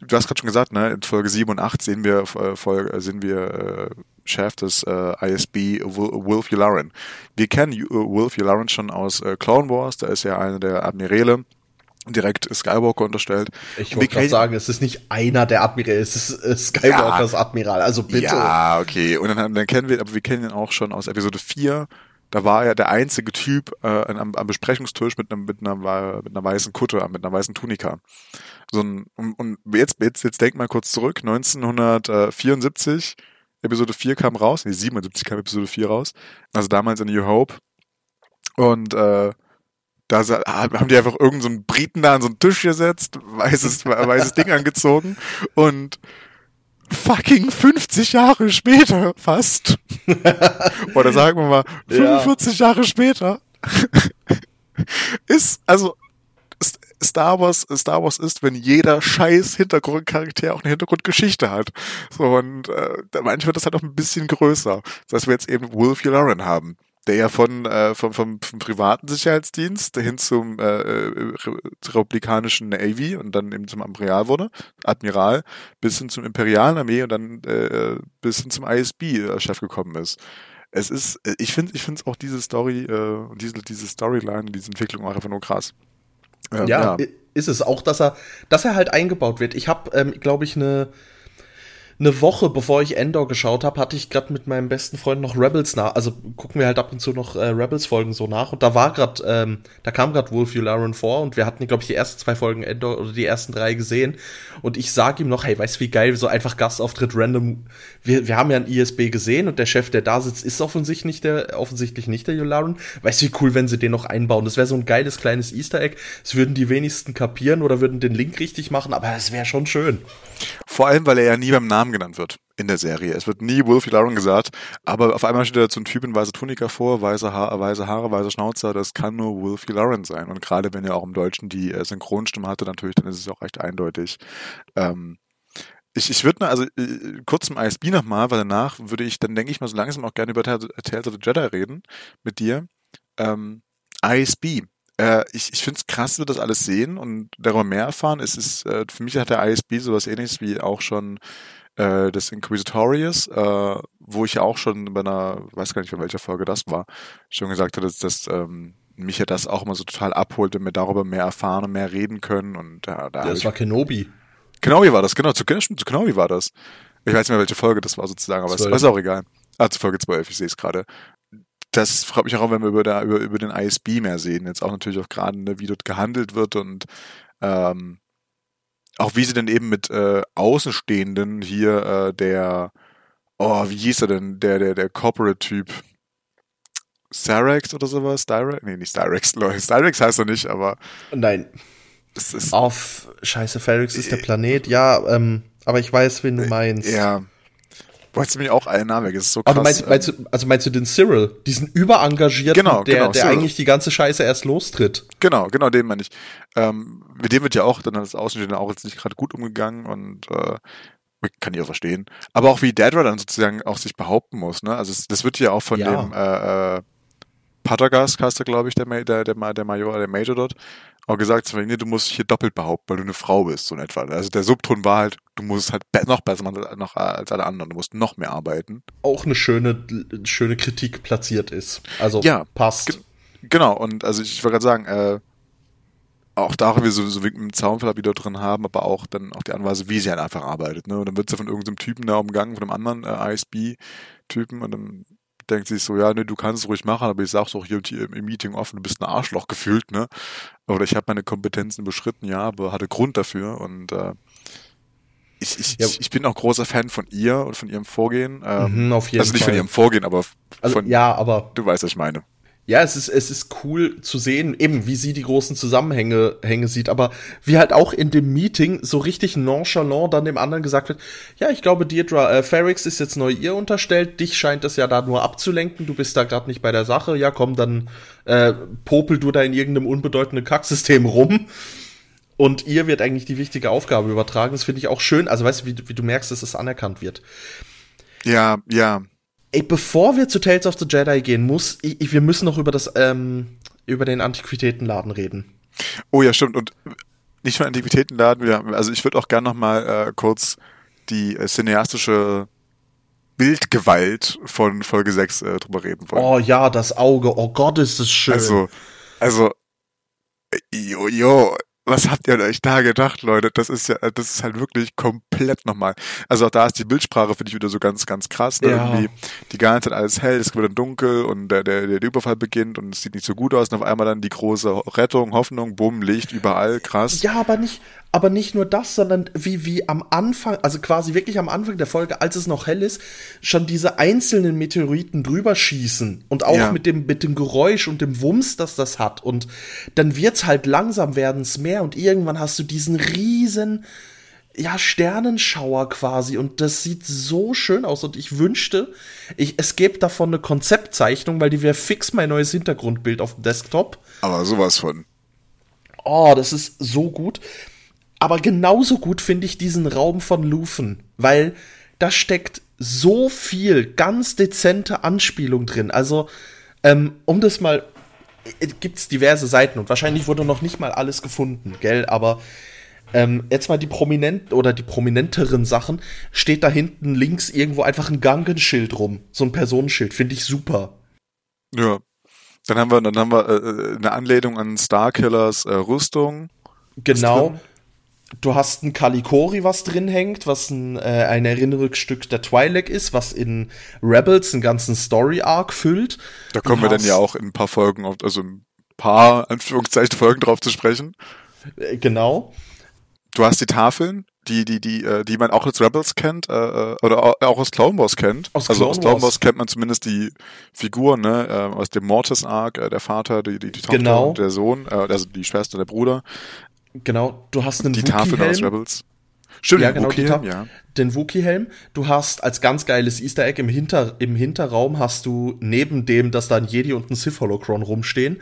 du hast gerade schon gesagt, ne, in Folge 7 und 8 sehen wir, äh, Folge, sehen wir äh, Chef des äh, ISB Wolf Yularen. Wir kennen äh, Wolf Yularen schon aus äh, Clone Wars, da ist ja einer der Admiräle direkt Skywalker unterstellt. Ich wollte gerade sagen, es ist nicht einer der Admiräle, es ist äh, Skywalkers ja, Admiral, also bitte. Ja, okay. Und dann, dann kennen wir, aber wir kennen ihn auch schon aus Episode 4. Da war er der einzige Typ äh, am, am Besprechungstisch mit, einem, mit, einer, mit einer weißen Kutte, mit einer weißen Tunika. So ein, und, und jetzt, jetzt, jetzt denk mal kurz zurück, 1974, Episode 4 kam raus, nee, 77 kam Episode 4 raus, also damals in New Hope. Und äh, da haben die einfach irgendeinen so Briten da an so einen Tisch gesetzt, weißes, weißes Ding angezogen und fucking 50 Jahre später fast. Oder sagen wir mal 45 ja. Jahre später ist, also Star Wars, Star Wars ist, wenn jeder scheiß Hintergrundcharakter auch eine Hintergrundgeschichte hat. So, und äh, manchmal wird das halt auch ein bisschen größer. Das heißt, wir jetzt eben Wolf Lauren haben der ja von, äh, vom, vom, vom privaten Sicherheitsdienst hin zum äh, äh republikanischen Navy und dann eben zum Admiral wurde, Admiral, bis hin zum imperialen Armee und dann äh, bis hin zum ISB-Chef äh, gekommen ist. Es ist, äh, ich finde, ich finde auch diese Story äh, und diese, diese Storyline, diese Entwicklung auch einfach nur krass. Ja, ja, ist es auch, dass er, dass er halt eingebaut wird. Ich habe, ähm, glaube ich, eine eine Woche bevor ich Endor geschaut habe, hatte ich gerade mit meinem besten Freund noch Rebels nach. Also gucken wir halt ab und zu noch äh, Rebels-Folgen so nach. Und da war gerade, ähm, da kam gerade Wolf Yularen vor und wir hatten, glaube ich, die ersten zwei Folgen Endor oder die ersten drei gesehen. Und ich sag ihm noch, hey, weißt du, wie geil, so einfach Gastauftritt random. Wir, wir haben ja ein ISB gesehen und der Chef, der da sitzt, ist offensichtlich nicht der, offensichtlich nicht der Yularen. Weißt du, wie cool, wenn sie den noch einbauen? Das wäre so ein geiles kleines Easter Egg. Es würden die wenigsten kapieren oder würden den Link richtig machen, aber es wäre schon schön. Vor allem, weil er ja nie beim Namen genannt wird in der Serie. Es wird nie Wolfie Lauren gesagt, aber auf einmal steht so ein Typ in weiße Tunika vor, weiße, ha weiße Haare, weiße Schnauzer, das kann nur Wolfie Lauren sein. Und gerade wenn er auch im Deutschen die äh, Synchronstimme hatte, natürlich, dann ist es auch recht eindeutig. Ähm, ich, ich würde, also äh, kurz zum ISB nochmal, weil danach würde ich, dann denke ich mal so langsam auch gerne über Tales of the Jedi reden mit dir. Ähm, ISB, äh, ich ich finde es krass, dass wir das alles sehen und darüber mehr erfahren. Es ist, äh, für mich hat der ISB sowas ähnliches wie auch schon äh, des Inquisitorius, äh, wo ich ja auch schon bei einer, weiß gar nicht, von welcher Folge das war, schon gesagt hatte, dass, dass ähm, mich ja das auch immer so total abholt, wenn wir darüber mehr erfahren und mehr reden können. Und äh, da Das war Kenobi. Kenobi war das, genau, zu, zu Kenobi war das. Ich weiß nicht mehr, welche Folge das war sozusagen, aber es ist auch egal. Ah, zu Folge 12, ich sehe es gerade das freut mich auch, wenn wir über, der, über, über den ISB mehr sehen. Jetzt auch natürlich auch gerade, ne, wie dort gehandelt wird und ähm, auch wie sie denn eben mit äh, Außenstehenden hier äh, der, oh, wie hieß er denn, der, der, der Corporate-Typ, Cyrex oder sowas? Direct? Nee, nicht Cyrex, Leute. Cyrex heißt er nicht, aber. Nein. Auf Scheiße, Ferrix ist der Planet, ja, ähm, aber ich weiß, wen du äh, meinst. Ja, Wolltest du mir auch einen Namen weg? Das ist so krass. Aber meinst, meinst, du, also meinst du den Cyril? Diesen überengagierten, genau, der, genau, der eigentlich die ganze Scheiße erst lostritt? Genau, genau, den meine ich. Ähm, mit dem wird ja auch dann das Außenstehende auch jetzt nicht gerade gut umgegangen und äh, kann ich auch verstehen. Aber auch wie Dedra dann sozusagen auch sich behaupten muss, ne? Also das wird ja auch von ja. dem äh, äh, Pattergast, heißt er, glaube ich, der, der, der, der Major, der Major dort, auch gesagt, nee, du musst dich hier doppelt behaupten, weil du eine Frau bist, so in etwa. Also der Subton war halt, du musst halt noch besser machen als alle anderen, du musst noch mehr arbeiten. Auch eine schöne, schöne Kritik platziert ist. Also ja, passt. Genau, und also ich wollte gerade sagen, äh, auch da wir so, so einen Zaunfall wieder drin haben, aber auch dann auch die Anweise, wie sie halt einfach arbeitet. Ne? Und dann wird sie von irgendeinem Typen da umgangen, von einem anderen äh, ISB-Typen und dann denkt sich so, ja, ne, du kannst es ruhig machen, aber ich sag's auch hier, hier im Meeting offen, du bist ein Arschloch gefühlt, ne? Oder ich habe meine Kompetenzen beschritten, ja, aber hatte Grund dafür und äh, ich, ich, ja. ich bin auch großer Fan von ihr und von ihrem Vorgehen. Ähm, mhm, auf jeden also nicht Fall. von ihrem Vorgehen, aber also, von, ja, aber du weißt, was ich meine ja, es ist, es ist cool zu sehen, eben wie sie die großen Zusammenhänge Hänge sieht, aber wie halt auch in dem Meeting so richtig nonchalant dann dem anderen gesagt wird, ja, ich glaube, Deirdre äh, Ferrix ist jetzt neu ihr unterstellt, dich scheint es ja da nur abzulenken, du bist da gerade nicht bei der Sache, ja komm, dann äh, popel du da in irgendeinem unbedeutenden Kacksystem rum. Und ihr wird eigentlich die wichtige Aufgabe übertragen. Das finde ich auch schön. Also weißt du, wie, wie du merkst, dass es anerkannt wird. Ja, ja. Ey, bevor wir zu Tales of the Jedi gehen, muss ich, wir müssen noch über das ähm, über den Antiquitätenladen reden. Oh ja, stimmt. Und nicht nur Antiquitätenladen, wir, also ich würde auch gerne noch mal äh, kurz die äh, cineastische Bildgewalt von Folge 6 äh, drüber reden wollen. Oh ja, das Auge. Oh Gott, ist es schön. Also, also, äh, jo, jo, was habt ihr euch da gedacht, Leute? Das ist ja, das ist halt wirklich komplett nochmal. Also auch da ist die Bildsprache, finde ich, wieder so ganz, ganz krass. Ne? Ja. Irgendwie die ganze Zeit alles hell, es wird dann dunkel und der, der, der Überfall beginnt und es sieht nicht so gut aus. Und auf einmal dann die große Rettung, Hoffnung, bumm, Licht überall, krass. Ja, aber nicht, aber nicht nur das, sondern wie, wie am Anfang, also quasi wirklich am Anfang der Folge, als es noch hell ist, schon diese einzelnen Meteoriten drüber schießen und auch Ja. mit dem, mit dem Geräusch und dem Wumms, das das hat. Und dann wird's halt langsam werden's mehr und irgendwann hast du diesen riesen, ja, Sternenschauer quasi und das sieht so schön aus und ich wünschte, ich, es gäbe davon eine Konzeptzeichnung, weil die wäre fix mein neues Hintergrundbild auf dem Desktop. Aber sowas von. Oh, das ist so gut. Aber genauso gut finde ich diesen Raum von Lufen, weil da steckt so viel ganz dezente Anspielung drin. Also, ähm, um das mal, äh, gibt's diverse Seiten und wahrscheinlich wurde noch nicht mal alles gefunden, gell? Aber ähm, jetzt mal die prominent oder die prominenteren Sachen, steht da hinten links irgendwo einfach ein Gangenschild rum, so ein Personenschild, finde ich super. Ja. Dann haben wir, dann haben wir äh, eine Anlehnung an Starkillers äh, Rüstung. Genau. Du hast ein Kalikori, was drin hängt, was ein, äh, ein Erinnerungsstück der Twi'lek ist, was in Rebels einen ganzen Story-Arc füllt. Da kommen wir dann ja auch in ein paar Folgen, auf, also ein paar, Anführungszeichen, Folgen drauf zu sprechen. Äh, genau. Du hast die Tafeln, die, die, die, äh, die man auch als Rebels kennt, äh, äh, oder au- auch aus Clone Wars kennt. Aus also Clone aus Clone Wars. Wars kennt man zumindest die Figuren, ne, aus dem Mortis Arc, der Vater, die, die, die Tochter Genau. und der Sohn, äh, also die Schwester, der Bruder, Genau. Du hast einen die Tafeln aus. Rebels. Stimmt, Ja, genau, die Wookiee-Helm, Ta- ja. Den Wookie-Helm. Du hast als ganz geiles Easter Egg im, Hinter im Hinterraum hast du neben dem, dass da ein Jedi und ein Sith Holocron rumstehen,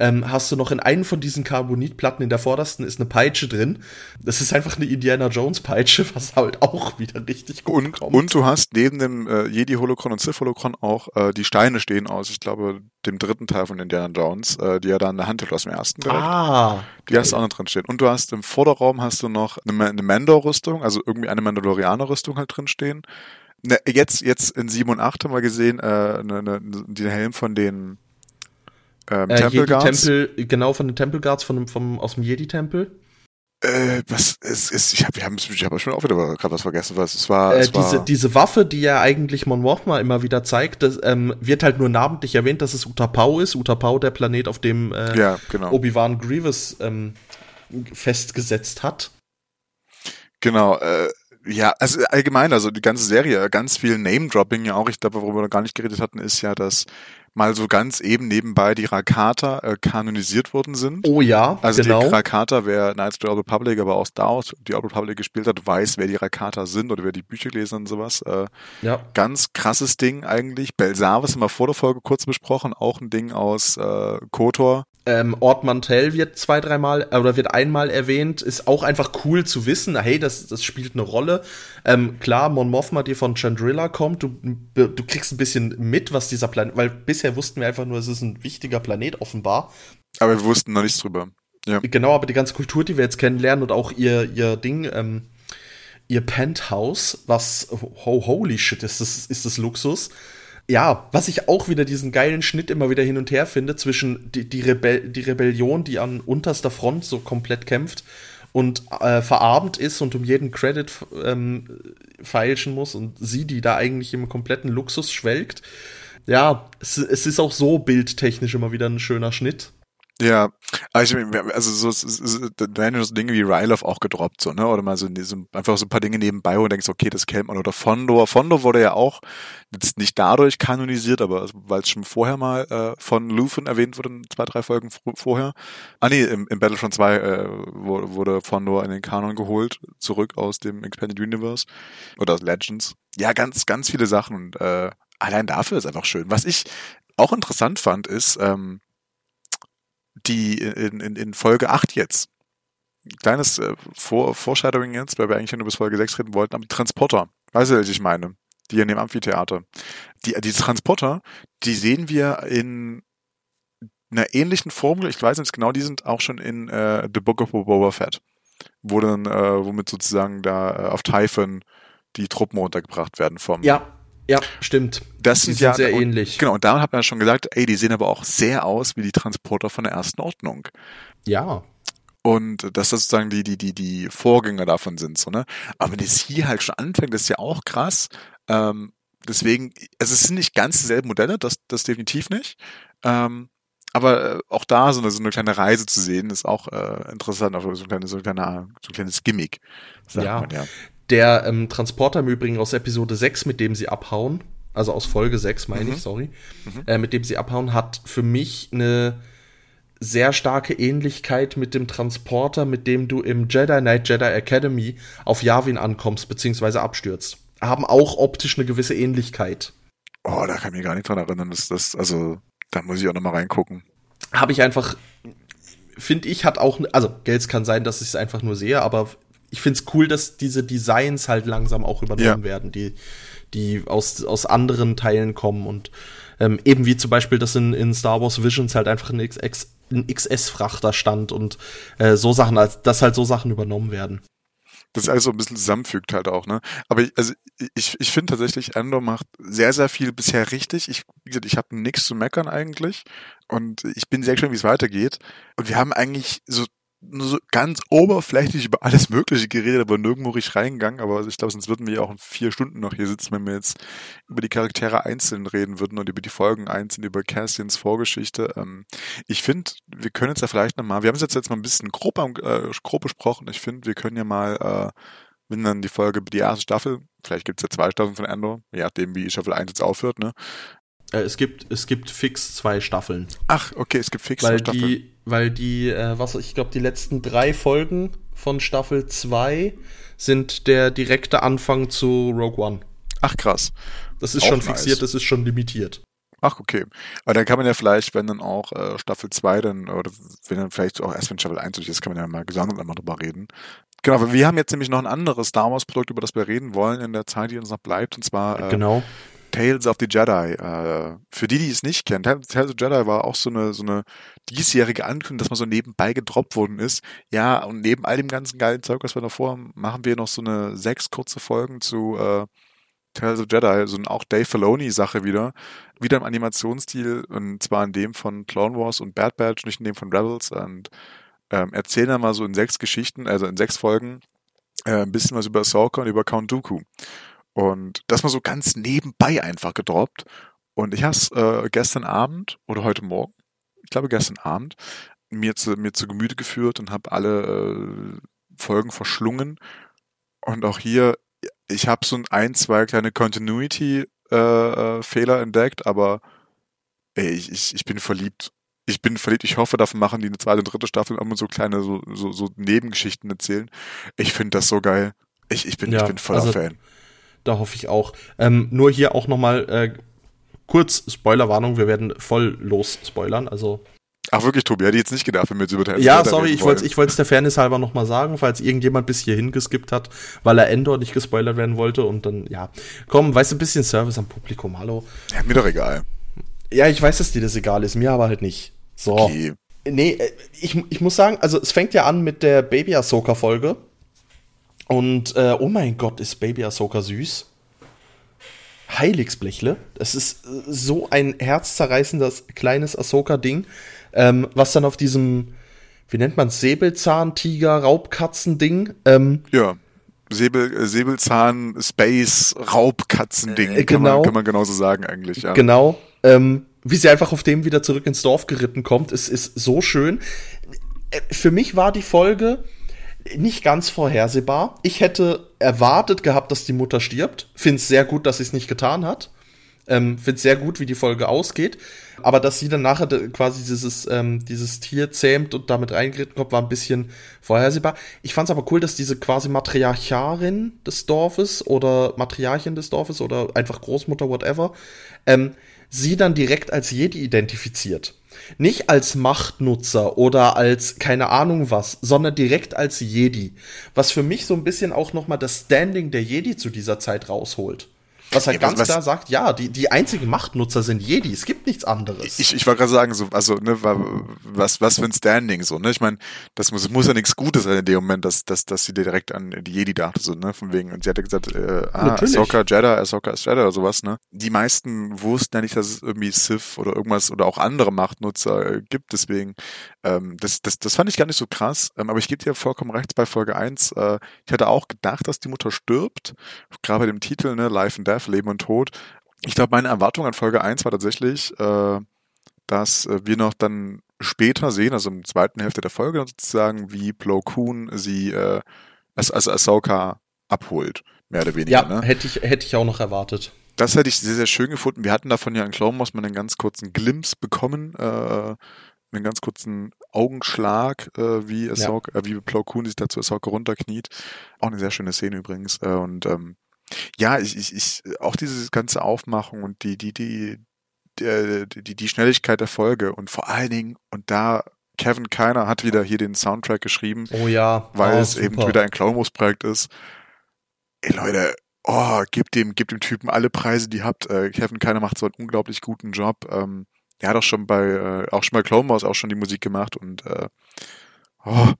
ähm, hast du noch in einem von diesen Carbonitplatten in der vordersten ist eine Peitsche drin. Das ist einfach eine Indiana Jones Peitsche, was halt auch wieder richtig gut Und, kommt. und du hast neben dem äh, Jedi-Holocron und Sith-Holocron auch äh, die Steine stehen aus, ich glaube, dem dritten Teil von Indiana Jones, äh, die er da in der Hand aus dem ersten direkt. ah, Die hast du auch noch drin stehen. Und du hast im Vorderraum hast du noch eine, eine Mandor-Rüstung, also irgendwie eine Mandalorianer-Rüstung halt drin stehen. Ne, jetzt, jetzt in 7 und 8 haben wir gesehen, äh, eine, eine, den Helm von den ähm, äh, Temple Guards. Jedi-Tempel, genau von den Temple Guards von, vom, aus dem Jedi-Tempel. Äh, was ist, ist ich habe wir haben ich hab schon auch wieder gerade was vergessen, was es war. Äh, es war diese, diese Waffe, die ja eigentlich Mon Mothma immer wieder zeigt, das, ähm, wird halt nur namentlich erwähnt, dass es Utapau ist. Utapau, der Planet, auf dem äh, ja, genau. Obi-Wan Grievous ähm, festgesetzt hat. Genau, äh, ja, also allgemein, also die ganze Serie, ganz viel Name-Dropping ja auch. Ich glaube, worüber wir noch gar nicht geredet hatten, ist ja, dass mal so ganz eben nebenbei die Rakata äh, kanonisiert worden sind. Oh ja, Also genau. die Rakata, wer Knights of the Old Republic, aber auch Star Wars, die Old Republic gespielt hat, weiß, wer die Rakata sind oder wer die Bücher gelesen hat und sowas. Äh, ja. ganz krasses Ding eigentlich. Belsavis haben wir vor der Folge kurz besprochen, auch ein Ding aus äh, KOTOR. Ähm, Ort Mantell wird zwei, dreimal äh, oder wird einmal erwähnt. Ist auch einfach cool zu wissen. Hey, das, das spielt eine Rolle. Ähm, klar, Mon Mothma, die von Chandrilla kommt, du, du kriegst ein bisschen mit, was dieser Planet, weil bisher wussten wir einfach nur, es ist ein wichtiger Planet offenbar. Aber wir wussten noch nichts drüber. Ja. Genau, aber die ganze Kultur, die wir jetzt kennenlernen und auch ihr, ihr Ding, ähm, ihr Penthouse, was, oh, holy shit, ist das, ist das Luxus. Ja, was ich auch wieder diesen geilen Schnitt immer wieder hin und her finde zwischen die, die, Rebell die Rebellion, die an unterster Front so komplett kämpft und äh, verarmt ist und um jeden Credit ähm, feilschen muss und sie, die da eigentlich im kompletten Luxus schwelgt. Ja, es, es ist auch so bildtechnisch immer wieder ein schöner Schnitt. Ja, meine, also so, so, da so Dinge wie Ryloff auch gedroppt, so, ne? Oder mal so, so einfach so ein paar Dinge nebenbei, du denkst, okay, das kennt man. Oder Fondor. Fondor wurde ja auch jetzt nicht dadurch kanonisiert, aber weil es schon vorher mal äh, von Luthen erwähnt wurde, zwei, drei Folgen vorher. Ah nee, im, im Battlefront 2 äh, wurde, wurde Fondor in den Kanon geholt, zurück aus dem Expanded Universe oder aus Legends. Ja, ganz, ganz viele Sachen und äh, allein dafür ist einfach schön. Was ich auch interessant fand, ist, ähm, die in, in, in Folge 8 jetzt. Kleines äh, Vor Foreshadowing jetzt, weil wir eigentlich nur bis Folge 6 reden wollten, aber die Transporter. Weißt du, was ich meine? Die in dem Amphitheater. Die, die Transporter, die sehen wir in einer ähnlichen Formel, ich weiß nicht genau, die sind auch schon in äh, The Book of Boba Fett, wo dann, äh, womit sozusagen da äh, auf Typhon die Truppen runtergebracht werden vom. Ja, ja, stimmt. Das Die sind ja sehr und, ähnlich. Genau, und da hat man ja schon gesagt, ey, die sehen aber auch sehr aus wie die Transporter von der ersten Ordnung. Ja. Und dass das sozusagen die, die, die, die Vorgänger davon sind, so, ne? Aber wenn es hier halt schon anfängt, das ist ja auch krass. Ähm, deswegen, also es sind nicht ganz dieselben Modelle, das, das definitiv nicht. Ähm, aber äh, auch da so eine, so eine kleine Reise zu sehen, ist auch äh, interessant, auch so ein, kleines, so, ein kleiner, so ein kleines Gimmick, sagt Ja. man ja. Der ähm, Transporter im Übrigen aus Episode 6, mit dem sie abhauen, also aus Folge 6 meine Mhm. ich, sorry, äh, mit dem sie abhauen, hat für mich eine sehr starke Ähnlichkeit mit dem Transporter, mit dem du im Jedi Knight Jedi Academy auf Yavin ankommst, beziehungsweise abstürzt. Haben auch optisch eine gewisse Ähnlichkeit. Oh, da kann ich mich gar nicht dran erinnern. Das, das, also, da muss ich auch nochmal reingucken. Habe ich einfach, finde ich, hat auch, also Gels kann sein, dass ich es einfach nur sehe, aber ich finde es cool, dass diese Designs halt langsam auch übernommen Ja. werden, die, die aus, aus anderen Teilen kommen und ähm, eben wie zum Beispiel, dass in, in Star Wars Visions halt einfach ein, XX, ein XS-Frachter stand und äh, so Sachen, als dass halt so Sachen übernommen werden. das alles so ein bisschen zusammenfügt halt auch, ne? Aber ich, also ich, ich finde tatsächlich, Andor macht sehr, sehr viel bisher richtig. Ich, wie gesagt, ich habe nichts zu meckern eigentlich und ich bin sehr gespannt, wie es weitergeht. Und wir haben eigentlich so so ganz oberflächlich über alles Mögliche geredet, aber nirgendwo richtig reingegangen. Aber ich glaube, sonst würden wir ja auch in vier Stunden noch hier sitzen, wenn wir jetzt über die Charaktere einzeln reden würden und über die Folgen einzeln, über Cassians Vorgeschichte. Ähm, ich finde, wir können jetzt ja vielleicht nochmal, wir haben es jetzt, jetzt mal ein bisschen grob, äh, grob besprochen. Ich finde, wir können ja mal, äh, wenn dann die Folge, die erste Staffel, vielleicht gibt es ja zwei Staffeln von Endor, je nachdem, wie Staffel 1 jetzt aufhört, ne? Äh, es gibt, es gibt fix zwei Staffeln. Ach, okay, es gibt fix weil zwei Staffeln. die, weil die, äh, was, ich glaube, die letzten drei Folgen von Staffel 2 sind der direkte Anfang zu Rogue One. Ach, krass. Das ist Auch schon nice. fixiert, das ist schon limitiert. Ach, okay. Aber dann kann man ja vielleicht, wenn dann auch äh, Staffel 2 dann, oder wenn dann vielleicht auch erst wenn Staffel 1 durch ist, kann man ja mal gesondert einmal drüber reden. Genau, aber wir haben jetzt nämlich noch ein anderes Star Wars Produkt, über das wir reden wollen in der Zeit, die uns noch bleibt, und zwar äh, genau. Tales of the Jedi. Äh, für die, die es nicht kennen, Tales of the Jedi war auch so eine, so eine diesjährige Ankündigung, dass man so nebenbei gedroppt worden ist. Ja, und neben all dem ganzen geilen Zeug, was wir davor haben, machen wir noch so eine sechs kurze Folgen zu äh, Tales of Jedi, so eine auch Dave Filoni-Sache wieder. Wieder im Animationsstil, und zwar in dem von Clone Wars und Bad Batch, nicht in dem von Rebels. Und ähm, erzählen dann mal so in sechs Geschichten, also in sechs Folgen, äh, ein bisschen was über Ahsoka und über Count Dooku. Und das mal so ganz nebenbei einfach gedroppt. Und ich habe es äh, gestern Abend oder heute Morgen, ich glaube gestern Abend, mir zu, mir zu Gemüte geführt und habe alle äh, Folgen verschlungen. Und auch hier, ich habe so ein, ein, zwei kleine Continuity-Fehler äh, Fehler entdeckt, aber ey, ich, ich, ich bin verliebt. Ich bin verliebt. Ich hoffe, davon machen die eine zweite und dritte Staffel immer so kleine so, so, so Nebengeschichten erzählen. Ich finde das so geil. Ich, ich, bin, Ja, ich bin voller also- Fan. Da hoffe ich auch. Ähm, nur hier auch noch mal äh, kurz Spoilerwarnung, wir werden voll los spoilern. Also Ach wirklich, Tobi, hätte ich jetzt nicht gedacht, wenn wir jetzt über ja, sorry, ich wollte wollen. ich es der Fairness halber noch mal sagen, falls irgendjemand bis hierhin geskippt hat, weil er Endor nicht gespoilert werden wollte und dann ja, komm, weißt du, ein bisschen Service am Publikum, hallo. Ja, mir doch egal. Ja, ich weiß, dass dir das egal ist, mir aber halt nicht. So. Okay. Nee, äh, ich, ich muss sagen, also es fängt ja an mit der Baby Ahsoka Folge. Und äh, oh mein Gott, ist Baby Ahsoka süß. Heiligsblechle. Das ist äh, so ein herzzerreißendes kleines Ahsoka-Ding, ähm, was dann auf diesem, wie nennt man Säbelzahn-Tiger-Raubkatzen-Ding, ähm, Ja. Säbel, äh, Säbelzahn, Space, Raubkatzending. Äh, Kann, man, genau. kann man genauso sagen eigentlich, ja. Genau. Ähm, wie sie einfach auf dem wieder zurück ins Dorf geritten kommt, es ist so schön. Äh, Für mich war die Folge nicht ganz vorhersehbar. Ich hätte erwartet gehabt, dass die Mutter stirbt. Find's sehr gut, dass sie es nicht getan hat. Ähm, Find's sehr gut, wie die Folge ausgeht. Aber dass sie dann nachher quasi dieses, ähm, dieses Tier zähmt und damit reingeritten kommt, war ein bisschen vorhersehbar. Ich fand's aber cool, dass diese quasi Matriarcharin des Dorfes oder Matriarchin des Dorfes oder einfach Großmutter, whatever, ähm, sie dann direkt als Jedi identifiziert. Nicht als Machtnutzer oder als keine Ahnung was, sondern direkt als Jedi. Was für mich so ein bisschen auch noch mal das Standing der Jedi zu dieser Zeit rausholt. Was halt Ja, ganz was- klar sagt, ja, die, die einzigen Machtnutzer sind Jedi, es gibt nichts anderes. Ich, ich wollte gerade sagen, so, also, ne, wa- was, was für ein Standing, so, ne? Ich meine, das muss, muss ja nichts Gutes sein in dem Moment, dass, dass, dass sie direkt an die Jedi dachte, so, ne? Von wegen, und sie hatte gesagt, äh, ah, Natürlich. Ahsoka Jedi, Ahsoka ist Jedi oder sowas, ne? Die meisten wussten ja nicht, dass es irgendwie Sith oder irgendwas oder auch andere Machtnutzer äh, gibt, deswegen, ähm, das, das, das fand ich gar nicht so krass, ähm, aber ich gebe dir vollkommen recht bei Folge 1, äh, ich hatte auch gedacht, dass die Mutter stirbt, gerade bei dem Titel, ne, Life and Death, Leben und Tod, ich glaube, meine Erwartung an Folge 1 war tatsächlich, äh, dass äh, wir noch dann später sehen, also im zweiten Hälfte der Folge sozusagen, wie Plo Koon sie äh, als, als Ahsoka abholt, mehr oder weniger. ja, ne? hätte ich, hätte ich auch noch erwartet. Das hätte ich sehr, sehr schön gefunden. Wir hatten davon ja in Clone Wars mal einen ganz kurzen Glimpse bekommen, äh, einen ganz kurzen Augenschlag, äh, wie Ahsoka, äh, wie Plo Koon sich dazu Ahsoka runterkniet. Auch eine sehr schöne Szene übrigens. Äh, und ähm, ja, ich, ich, ich, auch diese ganze Aufmachung und die, die, die, die, die, die Schnelligkeit der Folge und vor allen Dingen, und da Kevin Keiner hat wieder hier den Soundtrack geschrieben, Oh ja, weil oh, es eben super. wieder ein Clone Wars Projekt ist. Ey Leute, oh, gebt dem, gebt dem Typen alle Preise, die habt. Äh, Kevin Keiner macht so einen unglaublich guten Job. Ähm, er hat auch schon bei, äh, auch schon bei Clone Wars auch schon die Musik gemacht und äh, oh,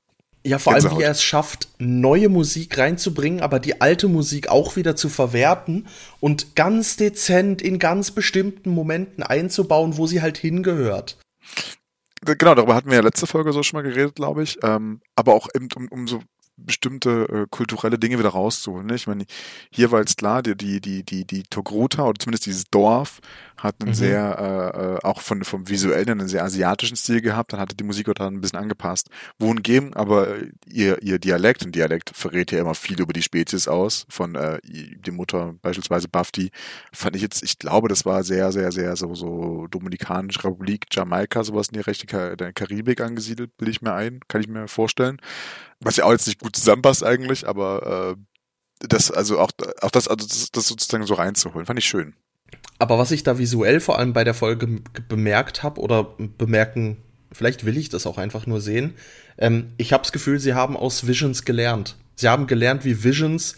Ja, vor allem, Gänsehaut. wie er es schafft, neue Musik reinzubringen, aber die alte Musik auch wieder zu verwerten und ganz dezent in ganz bestimmten Momenten einzubauen, wo sie halt hingehört. genau, darüber hatten wir ja letzte Folge so schon mal geredet, glaube ich. Ähm, aber auch eben, um, um so bestimmte äh, kulturelle Dinge wieder rauszuholen. Ne? Ich meine, hier war jetzt klar, die, die, die, die, die Togruta oder zumindest dieses Dorf hat einen Mhm. sehr, äh, äh, auch von, vom visuellen einen sehr asiatischen Stil gehabt, dann hatte die Musik da ein bisschen angepasst. Wohingegen aber äh, ihr, ihr Dialekt, und Dialekt verrät ja immer viel über die Spezies aus, von äh, die Mutter beispielsweise Bafti, fand ich jetzt, ich glaube, das war sehr, sehr, sehr so, so Dominikanische Republik, Jamaika, sowas in die rechte Ka der Karibik angesiedelt, bilde ich mir ein, kann ich mir vorstellen. Was ja auch jetzt nicht gut zusammenpasst eigentlich, aber äh, das, also auch, auch das, also das, das sozusagen so reinzuholen, fand ich schön. Aber was ich da visuell vor allem bei der Folge bemerkt habe oder bemerken, vielleicht will ich das auch einfach nur sehen, ähm, ich habe das Gefühl, sie haben aus Visions gelernt. Sie haben gelernt, wie Visions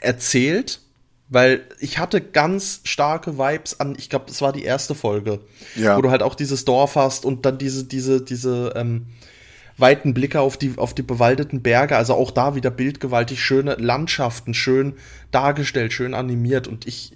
erzählt, weil ich hatte ganz starke Vibes an, ich glaube, das war die erste Folge, Ja. wo du halt auch dieses Dorf hast und dann diese, diese, diese ähm, weiten Blicke auf die, auf die bewaldeten Berge, also auch da wieder bildgewaltig schöne Landschaften, schön dargestellt, schön animiert und ich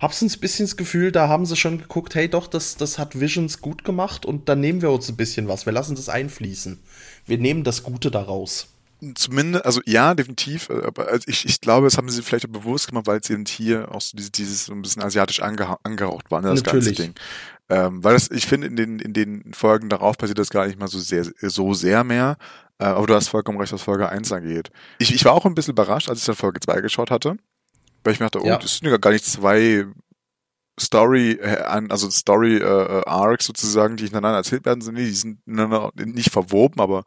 hab's ein bisschen das Gefühl, da haben sie schon geguckt, hey doch, das, das hat Visions gut gemacht und dann nehmen wir uns ein bisschen was, wir lassen das einfließen. Wir nehmen das Gute daraus. Zumindest, also ja, definitiv, äh, aber also ich, ich glaube, das haben sie vielleicht auch bewusst gemacht, weil es eben hier auch so dieses, dieses so ein bisschen asiatisch angeha angehaucht war, ne, das Natürlich. ganze Ding. Ähm, weil das, ich finde, in den, in den Folgen darauf passiert das gar nicht mal so sehr, so sehr mehr. Äh, aber du hast vollkommen recht, was Folge 1 angeht. Ich, ich war auch ein bisschen überrascht, als ich dann Folge 2 geschaut hatte. Weil ich mir dachte, oh, Ja. das sind ja gar nicht zwei Story, äh, also Story äh, äh, Arcs sozusagen, die hintereinander erzählt werden, sind die sind nicht verwoben, aber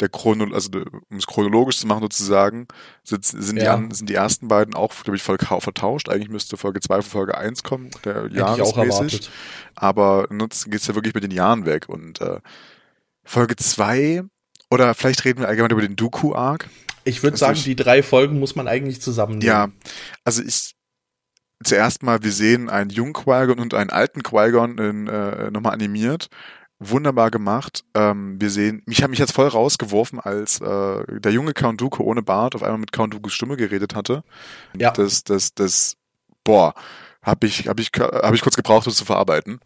der Chrono, also um es chronologisch zu machen sozusagen, sind, sind, die, Ja. an, sind die ersten beiden auch, glaube ich, voll vertauscht. Eigentlich müsste Folge 2 von Folge 1 kommen, der jahresmäßig. Aber nutzen geht's ja wirklich mit den Jahren weg. Und äh, Folge 2, oder vielleicht reden wir allgemein über den Dooku-Arc. Ich würde Das sagen, ist- die drei Folgen muss man eigentlich zusammennehmen. Ja, also ich zuerst mal, wir sehen einen jungen Qui-Gon und einen alten Qui-Gon äh, nochmal animiert. Wunderbar gemacht. Ähm, wir sehen, mich hat mich jetzt voll rausgeworfen, als äh, der junge Count Dooku ohne Bart auf einmal mit Count Dookus Stimme geredet hatte. Ja. Das, das, das, boah, hab ich, hab ich, hab ich kurz gebraucht, das zu verarbeiten.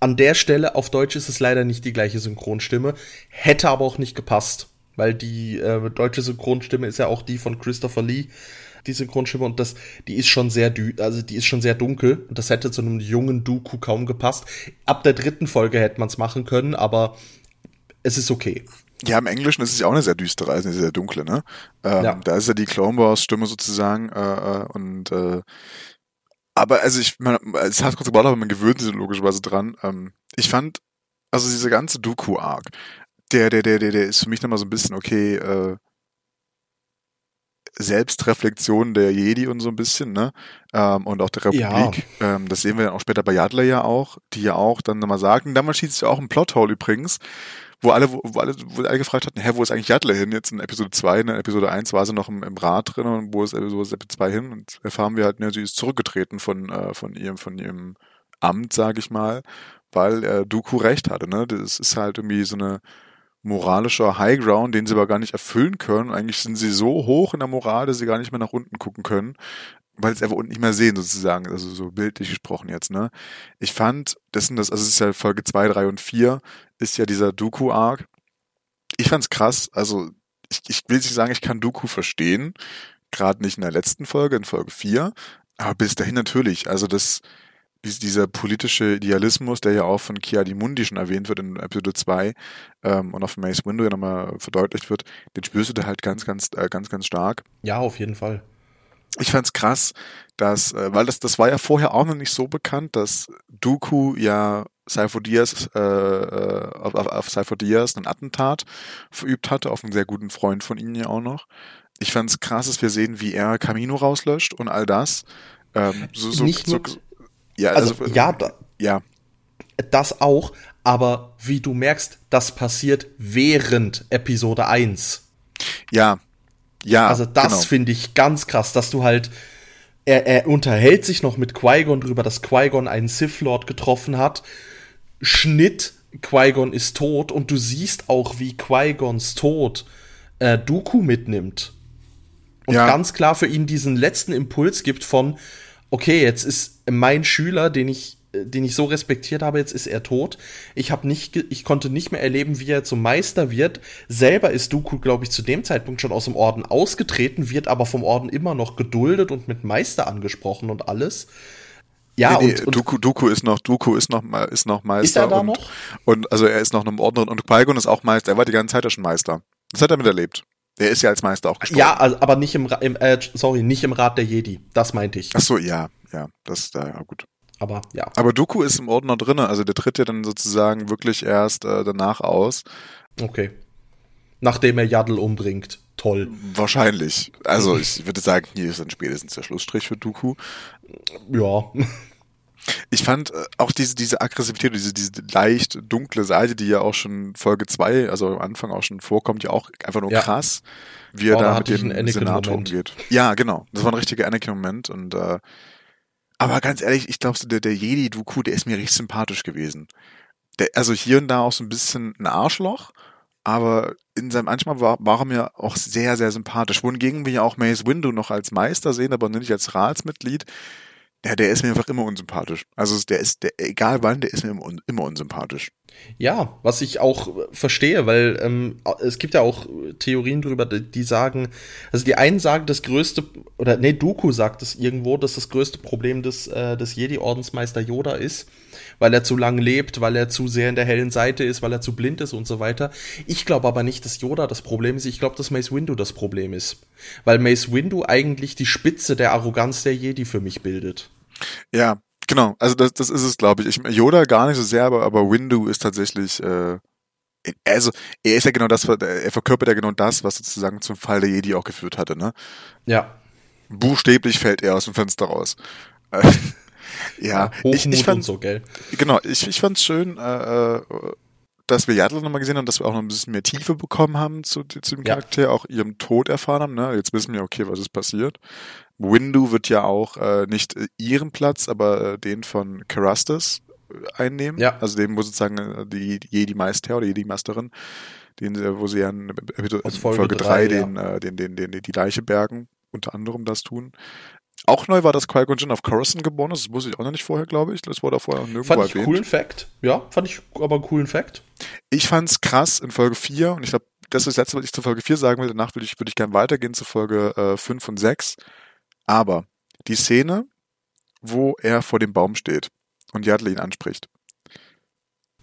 An der Stelle auf Deutsch ist es leider nicht die gleiche Synchronstimme, hätte aber auch nicht gepasst, weil die äh, deutsche Synchronstimme ist ja auch die von Christopher Lee, die Synchronstimme und das, die ist schon sehr dü also die ist schon sehr dunkel und das hätte zu einem jungen Dooku kaum gepasst. Ab der dritten Folge hätte man es machen können, aber es ist okay. Ja, im Englischen ist es ja auch eine sehr düstere, also eine sehr dunkle, ne? Ähm, Ja. Da ist ja die Clone Wars Stimme sozusagen äh, äh, und äh, aber also ich, man, es hat kurz gebraucht, aber man gewöhnt sich logischerweise dran. Ähm, ich fand, also diese ganze Dooku-Arc, der, der, der, der, der ist für mich nochmal so ein bisschen, okay, äh, Selbstreflexion der Jedi und so ein bisschen, ne? Ähm, und auch der Republik. Ähm, das sehen wir dann auch später bei Yadler ja auch, die ja auch dann nochmal sagen, damals schießt sich auch ein Plothole übrigens, wo alle, wo, wo alle, wo alle gefragt hatten, hä, wo ist eigentlich Yaddle hin? Jetzt in Episode 2, in Episode 1 war sie noch im, im Rat drin und wo ist, Episode 2 hin? Und erfahren wir halt, ne, sie ist zurückgetreten von, äh, von ihrem, von ihrem Amt, sag ich mal, weil äh, Dooku recht hatte, ne? Das ist halt irgendwie so eine moralischer Highground, den sie aber gar nicht erfüllen können. Eigentlich sind sie so hoch in der Moral, dass sie gar nicht mehr nach unten gucken können, weil sie einfach unten nicht mehr sehen, sozusagen. Also so bildlich gesprochen jetzt, ne? Ich fand, das sind das, also es ist ja Folge 2, 3 und 4, ist ja dieser Dooku-Arc. Ich fand's krass, also ich, ich will nicht sagen, ich kann Dooku verstehen, gerade nicht in der letzten Folge, in Folge 4, aber bis dahin natürlich. Also das, dieser politische Idealismus, der ja auch von Kiadi Mundi schon erwähnt wird in Episode 2 ähm, und auf Mace Window ja nochmal verdeutlicht wird, den spürst du da halt ganz, ganz, äh, ganz, ganz stark. Ja, auf jeden Fall. Ich fand's krass, dass, äh, weil das, das war ja vorher auch noch nicht so bekannt, dass Dooku ja Cypher Diaz, äh, äh, auf, auf Cypher Diaz ein Attentat verübt hatte, auf einen sehr guten Freund von ihnen ja auch noch. Ich fand's krass, dass wir sehen, wie er Camino rauslöscht und all das. Ähm, so, so, so, ja, also, also ja, da, ja, das auch, aber wie du merkst, das passiert während Episode 1. Ja, ja. Also das genau. finde ich ganz krass, dass du halt, er, er unterhält sich noch mit Qui-Gon drüber, dass Qui-Gon einen Sith Lord getroffen hat. Schnitt, Qui-Gon ist tot und du siehst auch, wie Qui-Gons Tod äh, Dooku mitnimmt. Und ja. ganz klar für ihn diesen letzten Impuls gibt von, okay, jetzt ist mein Schüler, den ich den ich so respektiert habe, jetzt ist er tot. Ich habe nicht, ich konnte nicht mehr erleben, wie er zum Meister wird. Selber ist Dooku, glaube ich, zu dem Zeitpunkt schon aus dem Orden ausgetreten, wird aber vom Orden immer noch geduldet und mit Meister angesprochen und alles. Ja, nee, nee, und, und Dooku, Dooku ist noch, Dooku ist noch, ist noch Meister. Ist er da und, noch? Und also er ist noch im Orden und qui ist auch Meister. Er war die ganze Zeit ja schon Meister. Das hat er miterlebt. Er ist ja als Meister auch gestorben. Ja, also, aber nicht im, im äh, sorry, nicht im Rat der Jedi. Das meinte ich. Ach so, ja, ja, das, da, ja, gut. Aber ja. Aber Dooku ist im Ordner drinne, also der tritt ja dann sozusagen wirklich erst äh, danach aus. Okay. Nachdem er Yaddle umbringt. Toll. Wahrscheinlich. Also ich würde sagen, hier ist dann spätestens der Schlussstrich für Dooku. Ja. Ich fand äh, auch diese, diese Aggressivität, diese, diese leicht dunkle Seite, die ja auch schon Folge 2, also am Anfang auch schon vorkommt, ja auch einfach nur ja. krass, wie er oh, da, mit dem Senator umgeht. Ja, genau. Das war ein richtiger Anakin-Moment und äh, aber ganz ehrlich, ich glaube, der, der Jedi Dooku, der ist mir richtig sympathisch gewesen. Der, also hier und da auch so ein bisschen ein Arschloch, aber in seinem manchmal war, war er mir auch sehr, sehr sympathisch. Wohingegen wir ja auch Mace Windu noch als Meister sehen, aber nicht als Ratsmitglied. Ja, der ist mir einfach immer unsympathisch. Also der ist, der, egal wann, der ist mir immer, immer unsympathisch. Ja, was ich auch verstehe, weil ähm, es gibt ja auch Theorien darüber, die sagen, also die einen sagen, das größte, oder nee, Dooku sagt es irgendwo, dass das größte Problem des, äh, des Jedi-Ordensmeister Yoda ist, weil er zu lang lebt, weil er zu sehr in der hellen Seite ist, weil er zu blind ist und so weiter. Ich glaube aber nicht, dass Yoda das Problem ist, ich glaube, dass Mace Windu das Problem ist. Weil Mace Windu eigentlich die Spitze der Arroganz der Jedi für mich bildet. Ja, Genau, also das, das ist es, glaube ich. ich. Yoda gar nicht so sehr, aber, aber Windu ist tatsächlich, äh, also er ist ja genau das, er verkörpert ja genau das, was sozusagen zum Fall der Jedi auch geführt hatte, ne? Ja. Buchstäblich fällt er aus dem Fenster raus. ja, Hochmut ich, ich fand, so, gell? Genau, ich, ich fand's schön, äh, äh dass wir Yaddle nochmal gesehen haben, dass wir auch noch ein bisschen mehr Tiefe bekommen haben zu, zu dem Charakter, ja. auch ihrem Tod erfahren haben. Ne? Jetzt wissen wir, okay, was ist passiert. Windu wird ja auch äh, nicht ihren Platz, aber äh, den von Carastus äh, einnehmen. Ja. Also dem, wo sozusagen äh, die, die Jedi-Meister oder Jedi-Meisterin, den, wo sie ja in, Folge, Folge 3 den, ja. äh, den, den, den, den, die Leiche bergen, unter anderem das tun. Auch neu war, dass Qui-Gon Jinn auf Coruscant geboren ist. Das wusste ich auch noch nicht vorher, glaube ich. Das wurde vorher nirgendwo fand ich erwähnt. coolen Fact. Ja, fand ich aber einen coolen Fact. Ich fand's krass in Folge 4 und ich glaube, das ist das letzte, was ich zu Folge 4 sagen will. Danach würde ich, würde ich gerne weitergehen zu Folge äh, 5 und 6. Aber die Szene, wo er vor dem Baum steht und Yadle ihn anspricht.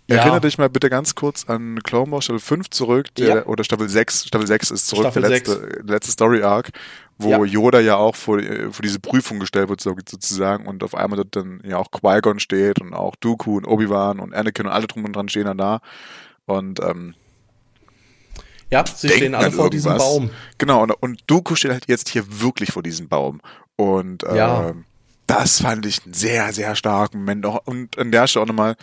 Ja. Erinnere dich mal bitte ganz kurz an Clone Wars Staffel 5 zurück, der, ja. oder Staffel 6, Staffel 6 ist zurück, Staffel der letzte, der letzte Story Arc, wo ja. Yoda ja auch vor, vor diese Prüfung gestellt wird, sozusagen, und auf einmal dort dann ja auch Qui-Gon steht und auch Dooku und Obi-Wan und Anakin und alle drum und dran stehen dann da. Und, ähm, ja, sie stehen alle vor diesem Baum. Genau, und, und Dooku steht halt jetzt hier wirklich vor diesem Baum. Und, äh, ja. das fand ich einen sehr, sehr starken Moment. Und an der Stelle auch nochmal,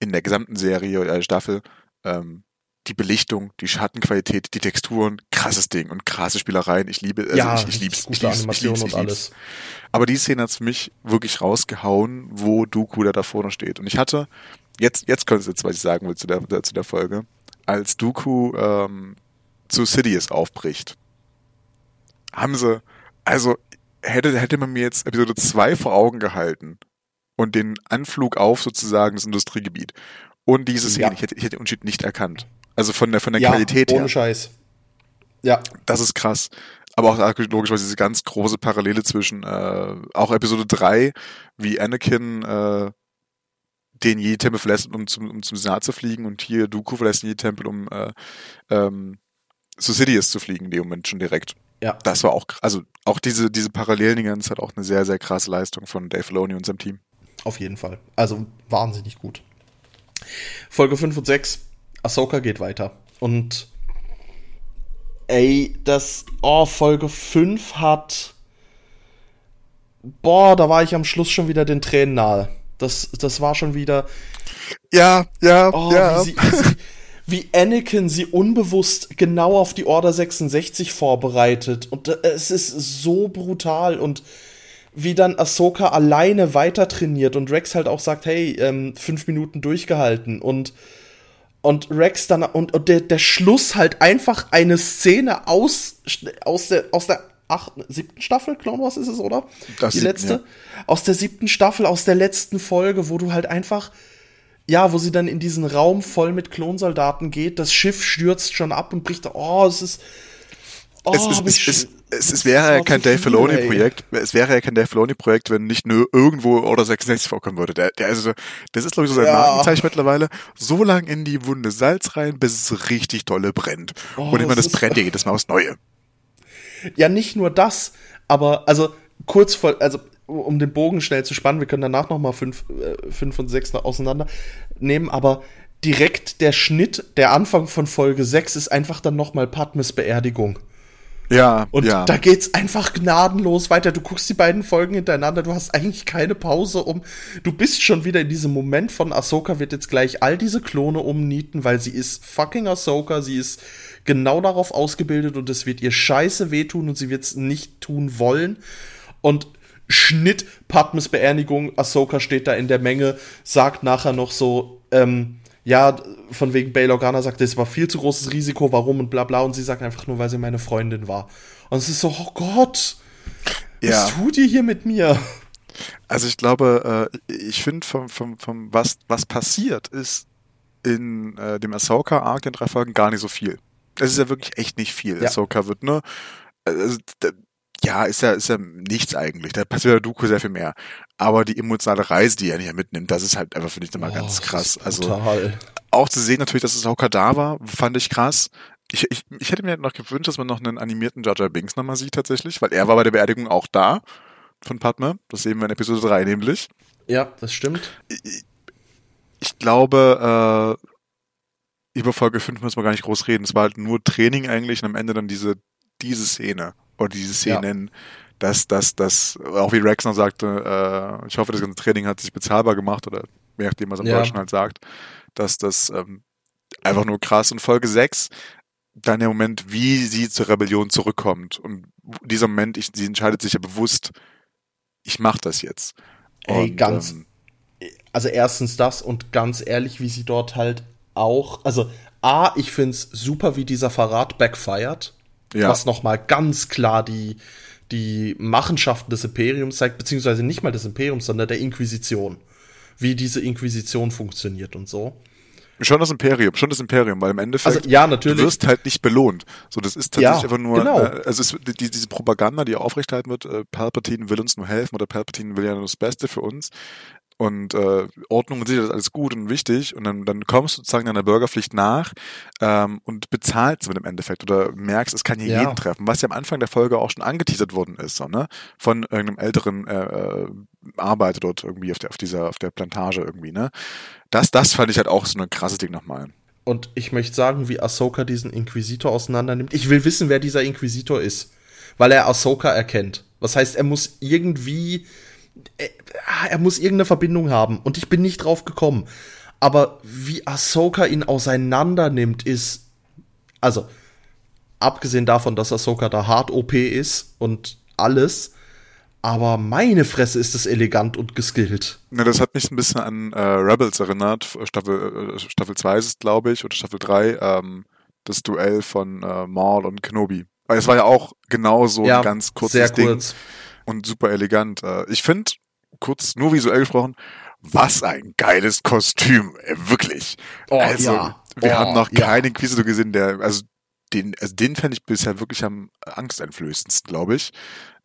in der gesamten Serie oder Staffel, ähm, die Belichtung, die Schattenqualität, die Texturen, krasses Ding und krasse Spielereien. Ich liebe, also ja, ich, ich lieb's, gute ich lieb's, ich lieb's, ich lieb's. alles. Aber die Szene hat's für mich wirklich rausgehauen, wo Dooku da, da vorne steht. Und ich hatte, jetzt, jetzt kommt jetzt, was ich sagen will zu der zu der Folge, als Dooku ähm, zu Sidious aufbricht, haben sie, also hätte, hätte man mir jetzt Episode 2 vor Augen gehalten und den Anflug auf sozusagen das Industriegebiet und diese Szene, Ja. ich, hätte, ich hätte den Unterschied nicht erkannt. Also von der, von der ja, Qualität ohne her. Scheiß. Ja, Das ist krass. Aber auch logischerweise diese ganz große Parallele zwischen äh, auch Episode 3, wie Anakin äh, den Jedi-Tempel verlässt, um zum, um zum Senat zu fliegen und hier Dooku verlässt den Jedi-Tempel, um äh, ähm, zu Sidious zu fliegen, in dem Moment schon direkt. ja. Das war auch, also auch diese, diese Parallelen die ganze Zeit auch eine sehr, sehr krasse Leistung von Dave Filoni und seinem Team. Auf jeden Fall. Also wahnsinnig gut. Folge 5 und 6. Ahsoka geht weiter. Und ey, das, oh, Folge 5 hat, boah, da war ich am Schluss schon wieder den Tränen nahe. Das, das war schon wieder, Ja, ja, oh, wie, sie, wie, sie, wie Anakin sie unbewusst genau auf die Order 66 vorbereitet. Und äh, es ist so brutal. Und wie dann Ahsoka alleine weiter trainiert und Rex halt auch sagt, hey, ähm, fünf Minuten durchgehalten. Und und Rex dann und, und der, der Schluss halt einfach eine Szene aus aus der aus der achten, siebten Staffel, Clone Wars ist es, oder? Das Die siebten, letzte. ja. Aus der siebten Staffel, aus der letzten Folge, wo du halt einfach, ja, wo sie dann in diesen Raum voll mit Klonsoldaten geht, das Schiff stürzt schon ab und bricht, oh, es ist, oh, es, ist, es, es, es, wäre ja kein Dave viel, Filoni ey. Projekt. Es wäre ja kein Dave Filoni Projekt, wenn nicht nur irgendwo Order 66 vorkommen würde. Der, der also, das ist glaube ich so sein Ja. Markenzeichen mittlerweile. So lang in die Wunde Salz rein, bis es richtig dolle brennt. Oh, Und immer das brennt ja jedes Mal aufs Neue. Ja, nicht nur das, aber also kurz vor, also um den Bogen schnell zu spannen, wir können danach noch mal fünf, äh, fünf und sechs noch auseinandernehmen, aber direkt der Schnitt, der Anfang von Folge 6 ist einfach dann noch mal Padmes Beerdigung. Ja, Und ja. da geht's einfach gnadenlos weiter. Du guckst die beiden Folgen hintereinander, du hast eigentlich keine Pause um. Du bist schon wieder in diesem Moment von Ahsoka wird jetzt gleich all diese Klone umnieten, weil sie ist fucking Ahsoka, sie ist genau darauf ausgebildet und es wird ihr scheiße wehtun und sie wird's nicht tun wollen. Und Schnitt, Padmes Beerdigung, Ahsoka steht da in der Menge, sagt nachher noch so, ähm, ja, von wegen Bail Organa sagt, es war viel zu großes Risiko, warum und bla bla. Und sie sagt einfach nur, weil sie meine Freundin war. Und es ist so, oh Gott, Ja. was tut ihr hier mit mir? Also ich glaube, äh, ich finde vom, vom, vom was, was passiert ist in äh, dem Ahsoka Arc in drei Folgen gar nicht so viel. Es ist ja wirklich echt nicht viel. Ja. Ahsoka wird nur, also, da, ja, ist ja, ist ja nichts eigentlich. Da passiert bei Dooku sehr viel mehr. Aber die emotionale Reise, die er hier mitnimmt, das ist halt einfach, finde ich, nochmal Oh, ganz das krass. Also auch zu sehen natürlich, dass Ahsoka da war, fand ich krass. Ich, ich, ich hätte mir noch gewünscht, dass man noch einen animierten Jar Jar Binks nochmal sieht tatsächlich, weil er war bei der Beerdigung auch da von Padme. Das sehen wir in Episode 3 nämlich. Ja, das stimmt. ich glaube, äh, über Folge 5 müssen wir gar nicht groß reden. Es war halt nur Training eigentlich und am Ende dann diese, diese Szene oder diese Szenen, dass, dass, dass, auch wie Rex noch sagte, äh, ich hoffe, das ganze Training hat sich bezahlbar gemacht oder je nachdem, was am Ja. Deutschen halt sagt, dass das ähm, einfach nur krass. Und Folge 6, dann der Moment, wie sie zur Rebellion zurückkommt. Und dieser Moment, ich, sie entscheidet sich ja bewusst, ich mach das jetzt. Ey, Und, ganz- ähm, Also erstens das und ganz ehrlich, wie sie dort halt auch, also A, ich find's super, wie dieser Verrat backfired. Ja. Was nochmal ganz klar die, die Machenschaften des Imperiums zeigt, beziehungsweise nicht mal des Imperiums, sondern der Inquisition. Wie diese Inquisition funktioniert und so. Schon das Imperium, schon das Imperium, weil im Endeffekt Also, ja, natürlich. du wirst halt nicht belohnt. So, das ist tatsächlich Ja, einfach nur, genau. äh, also es, die, diese Propaganda, die aufrechterhalten wird, äh, Palpatine will uns nur helfen oder Palpatine will ja nur das Beste für uns. Und äh, Ordnung und Sicherheit ist alles gut und wichtig. Und dann, dann kommst du sozusagen deiner Bürgerpflicht nach ähm, und bezahlst mit im Endeffekt oder merkst, es kann hier Ja. jeden treffen, was ja am Anfang der Folge auch schon angeteasert worden ist, so, ne? Von irgendeinem älteren äh, äh, Arbeiter dort irgendwie auf der, auf dieser, auf der Plantage irgendwie, ne? Das, das fand ich halt auch so ein krasses Ding nochmal. Und ich möchte sagen, wie Ahsoka diesen Inquisitor auseinandernimmt. Ich will wissen, wer dieser Inquisitor ist. Weil er Ahsoka erkennt. Was heißt, er muss irgendwie. Er, muss irgendeine Verbindung haben. Und ich bin nicht drauf gekommen. aber wie Ahsoka ihn auseinander nimmt, ist, also, abgesehen davon, dass Ahsoka da hart OP ist und alles, aber meine Fresse ist es elegant und geskillt. Na, das hat mich ein bisschen an äh, Rebels erinnert. Staffel, äh, Staffel 2 ist es, glaube ich, oder Staffel 3, ähm, das Duell von äh, Maul und Kenobi. Es war ja auch genauso Ja, ein ganz kurzes sehr Ding kurz. Und super elegant. Äh, ich finde, kurz nur visuell gesprochen, was ein geiles Kostüm, äh, wirklich. Oh, also, ja. wir Oh, haben noch ja. keinen Inquisitor gesehen, der, also den, also den fände ich bisher wirklich am angsteinflößendsten, glaube ich.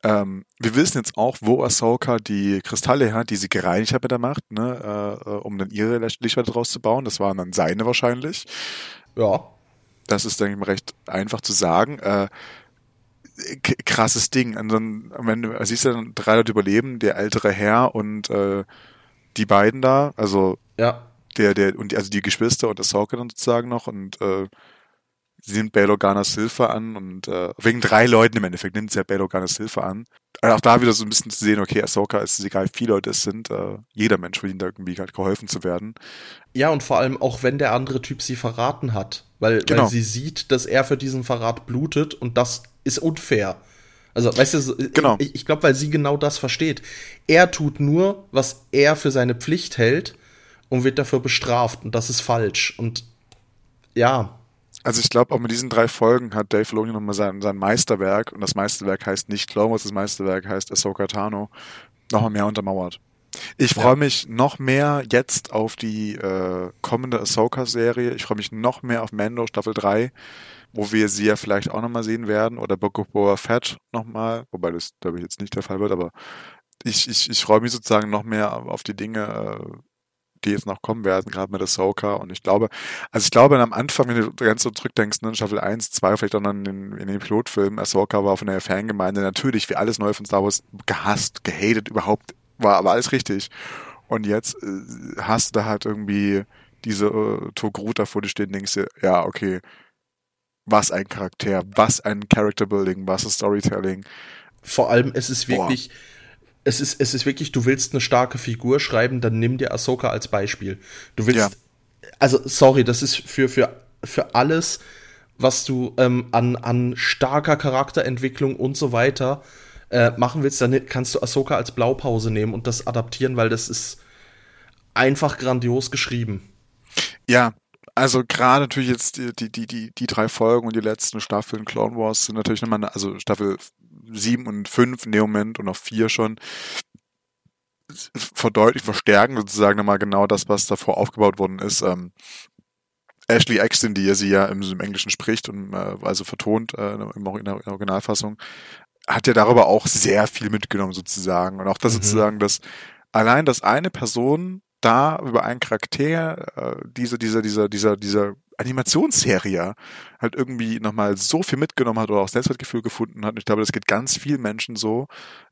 Ähm, wir wissen jetzt auch, wo Ahsoka die Kristalle hat, die sie gereinigt hat mit der Macht, ne, äh, äh, um dann ihre Licht- Lichtschwerter draus zu bauen. Das waren dann seine wahrscheinlich. Ja. Das ist, denke ich mal, recht einfach zu sagen. Äh, krasses Ding. Und dann, am Ende siehst du dann drei Leute überleben, der ältere Herr und äh, die beiden da, also Ja. der, der, und die, also die Geschwister und Ahsoka dann sozusagen noch und äh, sie nimmt Bail Organas Hilfe an und äh, wegen drei Leuten im Endeffekt nimmt sie ja Bail Organas Hilfe an. Also auch da wieder so ein bisschen zu sehen, okay, Ahsoka ist es egal, wie viele Leute es sind, äh, jeder Mensch verdient da irgendwie halt geholfen zu werden. Ja, und vor allem auch wenn der andere Typ sie verraten hat. Weil, Genau. weil sie sieht, dass er für diesen Verrat blutet und das ist unfair. Also, weißt du, Genau. ich, ich glaube, weil sie genau das versteht. Er tut nur, was er für seine Pflicht hält und wird dafür bestraft und das ist falsch. Und ja, Also ich glaube, auch mit diesen drei Folgen hat Dave Filoni nochmal sein, sein Meisterwerk, und das Meisterwerk heißt nicht Clone Wars, das Meisterwerk heißt Ahsoka Tano, nochmal mehr untermauert. Ich freue mich noch mehr jetzt auf die äh, kommende Ahsoka-Serie. Ich freue mich noch mehr auf Mando Staffel 3, wo wir sie ja vielleicht auch nochmal sehen werden, oder Book of Boba Fett nochmal, wobei das, glaube ich, jetzt nicht der Fall wird, aber ich, ich, ich freue mich sozusagen noch mehr auf die Dinge, äh, die jetzt noch kommen werden, gerade mit Ahsoka. Und ich glaube, also ich glaube, am Anfang, wenn du ganz so zurückdenkst, ne, Staffel 1, 2, vielleicht auch dann in, in den Pilotfilmen, Ahsoka war von der Fangemeinde natürlich wie alles Neue von Star Wars gehasst, gehatet, überhaupt, war aber alles richtig. Und jetzt äh, hast du da halt irgendwie diese äh, Togruta vor dir stehen, denkst dir, ja, okay, was ein Charakter, was ein Character Building, was ist Storytelling. vor allem, es ist Boah. wirklich. Es ist, es ist wirklich, du willst eine starke Figur schreiben, dann nimm dir Ahsoka als Beispiel. Du willst, Ja. also sorry, das ist für, für, für alles, was du ähm, an, an starker Charakterentwicklung und so weiter äh, machen willst, dann kannst du Ahsoka als Blaupause nehmen und das adaptieren, weil das ist einfach grandios geschrieben. Ja, also gerade natürlich jetzt die, die, die, die, drei Folgen und die letzten Staffeln Clone Wars sind natürlich nochmal, eine- also Staffel 7 und 5 in dem Moment und auch 4 schon verdeutlichen, verstärken sozusagen nochmal genau das, was davor aufgebaut worden ist. Ähm, Ashley Eckstein, die ja sie ja im, im Englischen spricht und äh, also vertont äh, im, Or- in der Originalfassung, hat ja darüber auch sehr viel mitgenommen sozusagen. Und auch das Mhm. sozusagen, dass allein, dass eine Person da über einen Charakter, äh, diese, dieser, dieser, dieser, dieser Animationsserie halt irgendwie nochmal so viel mitgenommen hat oder auch Selbstwertgefühl gefunden hat. Und ich glaube, das geht ganz vielen Menschen so.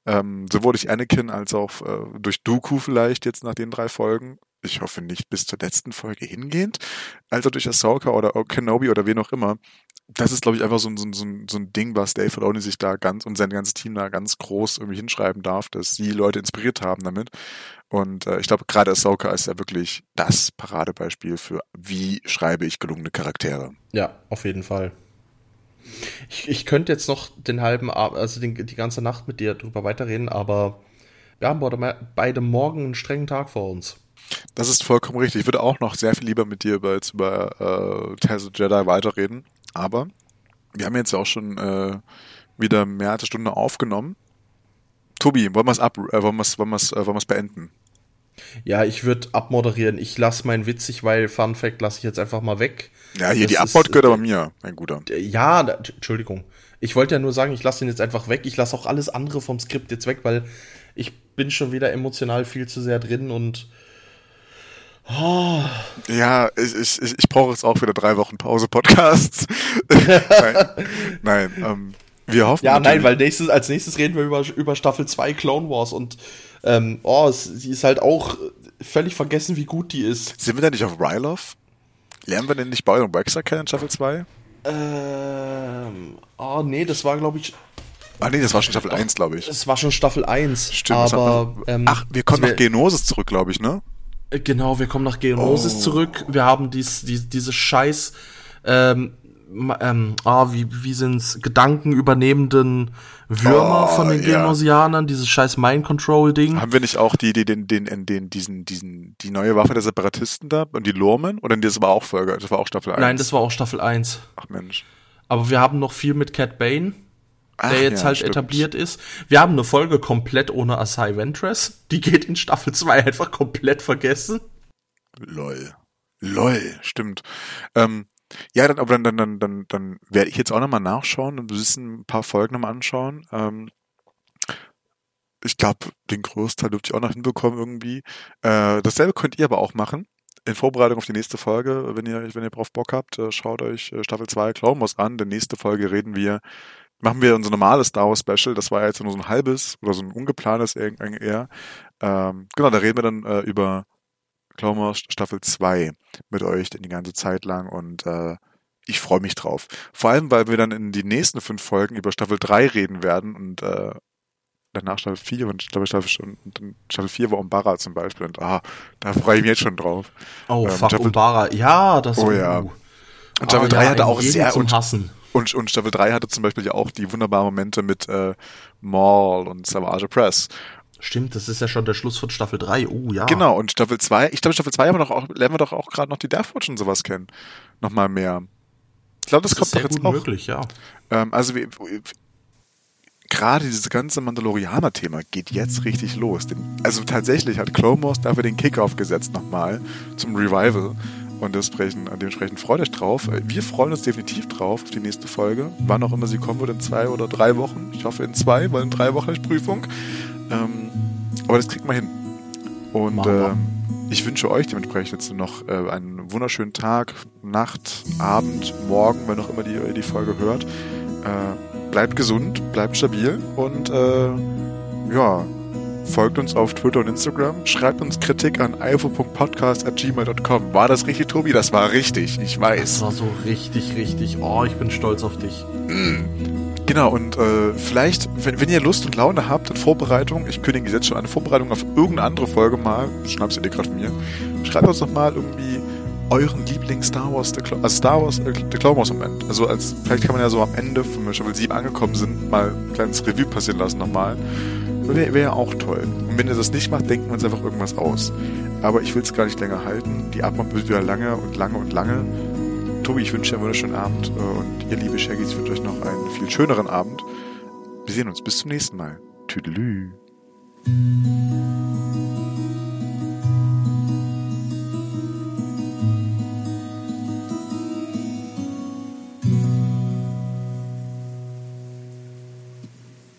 Ähm, sowohl durch Anakin als auch äh, durch Dooku vielleicht jetzt nach den drei Folgen. Ich hoffe nicht bis zur letzten Folge hingehend, als auch durch Ahsoka oder Kenobi oder wen auch immer. Das ist, glaube ich, einfach so, ein- so, ein- so, ein- Ding, was Dave Filoni sich da ganz und sein ganzes Team da ganz groß irgendwie hinschreiben darf, dass sie Leute inspiriert haben damit. Und äh, ich glaube, gerade Ahsoka ist ja wirklich das Paradebeispiel für, wie schreibe ich gelungene Charaktere. Ja, auf jeden Fall. Ich, ich könnte jetzt noch den halben Abend, also den, die ganze Nacht mit dir drüber weiterreden, aber wir haben beide morgen einen strengen Tag vor uns. Das ist vollkommen richtig. Ich würde auch noch sehr viel lieber mit dir über, jetzt über äh, Tales of Jedi weiterreden. Aber wir haben jetzt ja auch schon äh, wieder mehr als eine Stunde aufgenommen. Tobi, wollen wir es ab, äh, wollen wir es, wollen wir es, äh, wollen wir es beenden? Ja, ich würde abmoderieren. Ich lasse mein witzig, weil Fun Fact lasse ich jetzt einfach mal weg. Ja, hier Das die Abmod gehört äh, aber mir, mein Guter. Ja, da, Entschuldigung. Ich wollte ja nur sagen, ich lasse den jetzt einfach weg. Ich lasse auch alles andere vom Skript jetzt weg, weil ich bin schon wieder emotional viel zu sehr drin und Ja, ich, ich, ich, brauche jetzt auch wieder drei Wochen Pause Podcasts. nein, nein ähm, wir hoffen Ja, nein, weil nächstes, als nächstes reden wir über, über Staffel 2 Clone Wars und ähm, oh, es, sie ist halt auch völlig vergessen, wie gut die ist. Sind wir denn nicht auf Ryloth? Lernen wir denn nicht Boyle und Waxer kennen in Staffel 2? Ähm, oh nee, das war, glaube ich, Ah nee, das war schon Staffel 1, glaube ich. das war schon Staffel 1. Stimmt. aber, man- ähm, Ach, wir kommen nach wär- Genosis zurück, glaube ich, ne? Äh, Genau, wir kommen nach Geonosis Oh. zurück. Wir haben dies, die, diese scheiß, ähm, ähm, ah, wie, wie sind's, Gedanken übernehmenden Würmer Oh, von den ja. Genosianern, dieses scheiß Mind-Control-Ding. Haben wir nicht auch die, die, den, den, den, den, diesen, diesen, die neue Waffe der Separatisten da und die Lormen? Oder das war auch Folge, das war auch Staffel 1? Nein, das war auch Staffel 1. Ach Mensch. Aber wir haben noch viel mit Cat Bane, Ach, der jetzt ja, halt stimmt. etabliert ist. Wir haben eine Folge komplett ohne Asai Ventress. Die geht in Staffel 2 einfach komplett vergessen. Lol. Lol, stimmt. Ähm, ja, dann, aber dann, dann, dann, dann, dann werde ich jetzt auch nochmal nachschauen und ein paar Folgen nochmal anschauen. Ähm, ich glaube, den Großteil dürfte ich auch noch hinbekommen irgendwie. Äh, dasselbe könnt ihr aber auch machen. In Vorbereitung auf die nächste Folge, wenn ihr, wenn ihr drauf Bock habt, äh, schaut euch äh, Staffel 2 Clone Wars an. In der nächsten Folge reden wir, machen wir unser normales Star Wars Special. Das war ja jetzt nur so ein halbes oder so ein ungeplantes eher. Ähm, genau, da reden wir dann äh, über Clone Wars Staffel 2 mit euch die ganze Zeit lang und äh, ich freue mich drauf. Vor allem, weil wir dann in die nächsten fünf Folgen über Staffel 3 reden werden und äh, danach Staffel 4 und Staffel, Staffel, schon- und dann Staffel 4 war Umbara zum Beispiel und ah, da freue ich mich jetzt schon drauf. Oh, Ähm, fuck, Staffel- Umbara. Ja, das Oh ja. Und Staffel Ah, 3 ja, hatte auch sehr zum und, Hassen. Und, und Staffel 3 hatte zum Beispiel ja auch die wunderbaren Momente mit äh, Maul und Savage Press. Stimmt, das ist ja schon der Schluss von Staffel 3. Oh ja. Genau, und Staffel 2, ich glaube, Staffel 2 haben wir doch auch, lernen wir doch auch gerade noch die Deathwatch und sowas kennen. Nochmal mehr. Ich glaube, das, Das kommt doch jetzt gut auch. möglich, ja. Ähm, also wir, gerade dieses ganze Mandalorianer-Thema geht jetzt richtig los. Also tatsächlich hat Clone Wars dafür den Kickoff gesetzt nochmal zum Revival. Und dementsprechend, dementsprechend freut euch drauf. Wir freuen uns definitiv drauf auf die nächste Folge. Wann auch immer sie kommen wird, in zwei oder drei Wochen. Ich hoffe in zwei, weil in drei Wochen ist Prüfung. Ähm, aber das kriegt man hin. Und ähm, ich wünsche euch dementsprechend jetzt noch äh, einen wunderschönen Tag, Nacht, Abend, Morgen, wenn auch immer die, ihr die Folge hört. Äh, bleibt gesund, bleibt stabil und äh, ja, folgt uns auf Twitter und Instagram. Schreibt uns Kritik an ifo.podcast.gmail.com. War das richtig, Tobi? Das war richtig, ich Das weiß. war so richtig, richtig. Oh, ich bin stolz auf dich. Genau, und äh, vielleicht, wenn, wenn ihr Lust und Laune habt in Vorbereitung, ich kündige jetzt schon eine Vorbereitung auf irgendeine andere Folge mal, schnappst du dir gerade von mir, schreibt uns doch mal irgendwie euren Lieblings-Star Wars, The Clo- also Star Wars, äh, The Clone Wars Moment. Also als, vielleicht kann man ja so am Ende, wenn wir Staffel 7 angekommen sind, mal ein kleines Review passieren lassen nochmal. Wäre wär ja auch toll. Und wenn ihr das nicht macht, denken wir uns einfach irgendwas aus. Aber ich will es gar nicht länger halten. Die Abmord wird wieder lange und lange und lange. Tobi, ich wünsche dir einen wunderschönen Abend äh, und ihr liebe Shaggies, ich wünsche euch noch einen viel schöneren Abend. Wir sehen uns bis zum nächsten Mal. Tüdelü.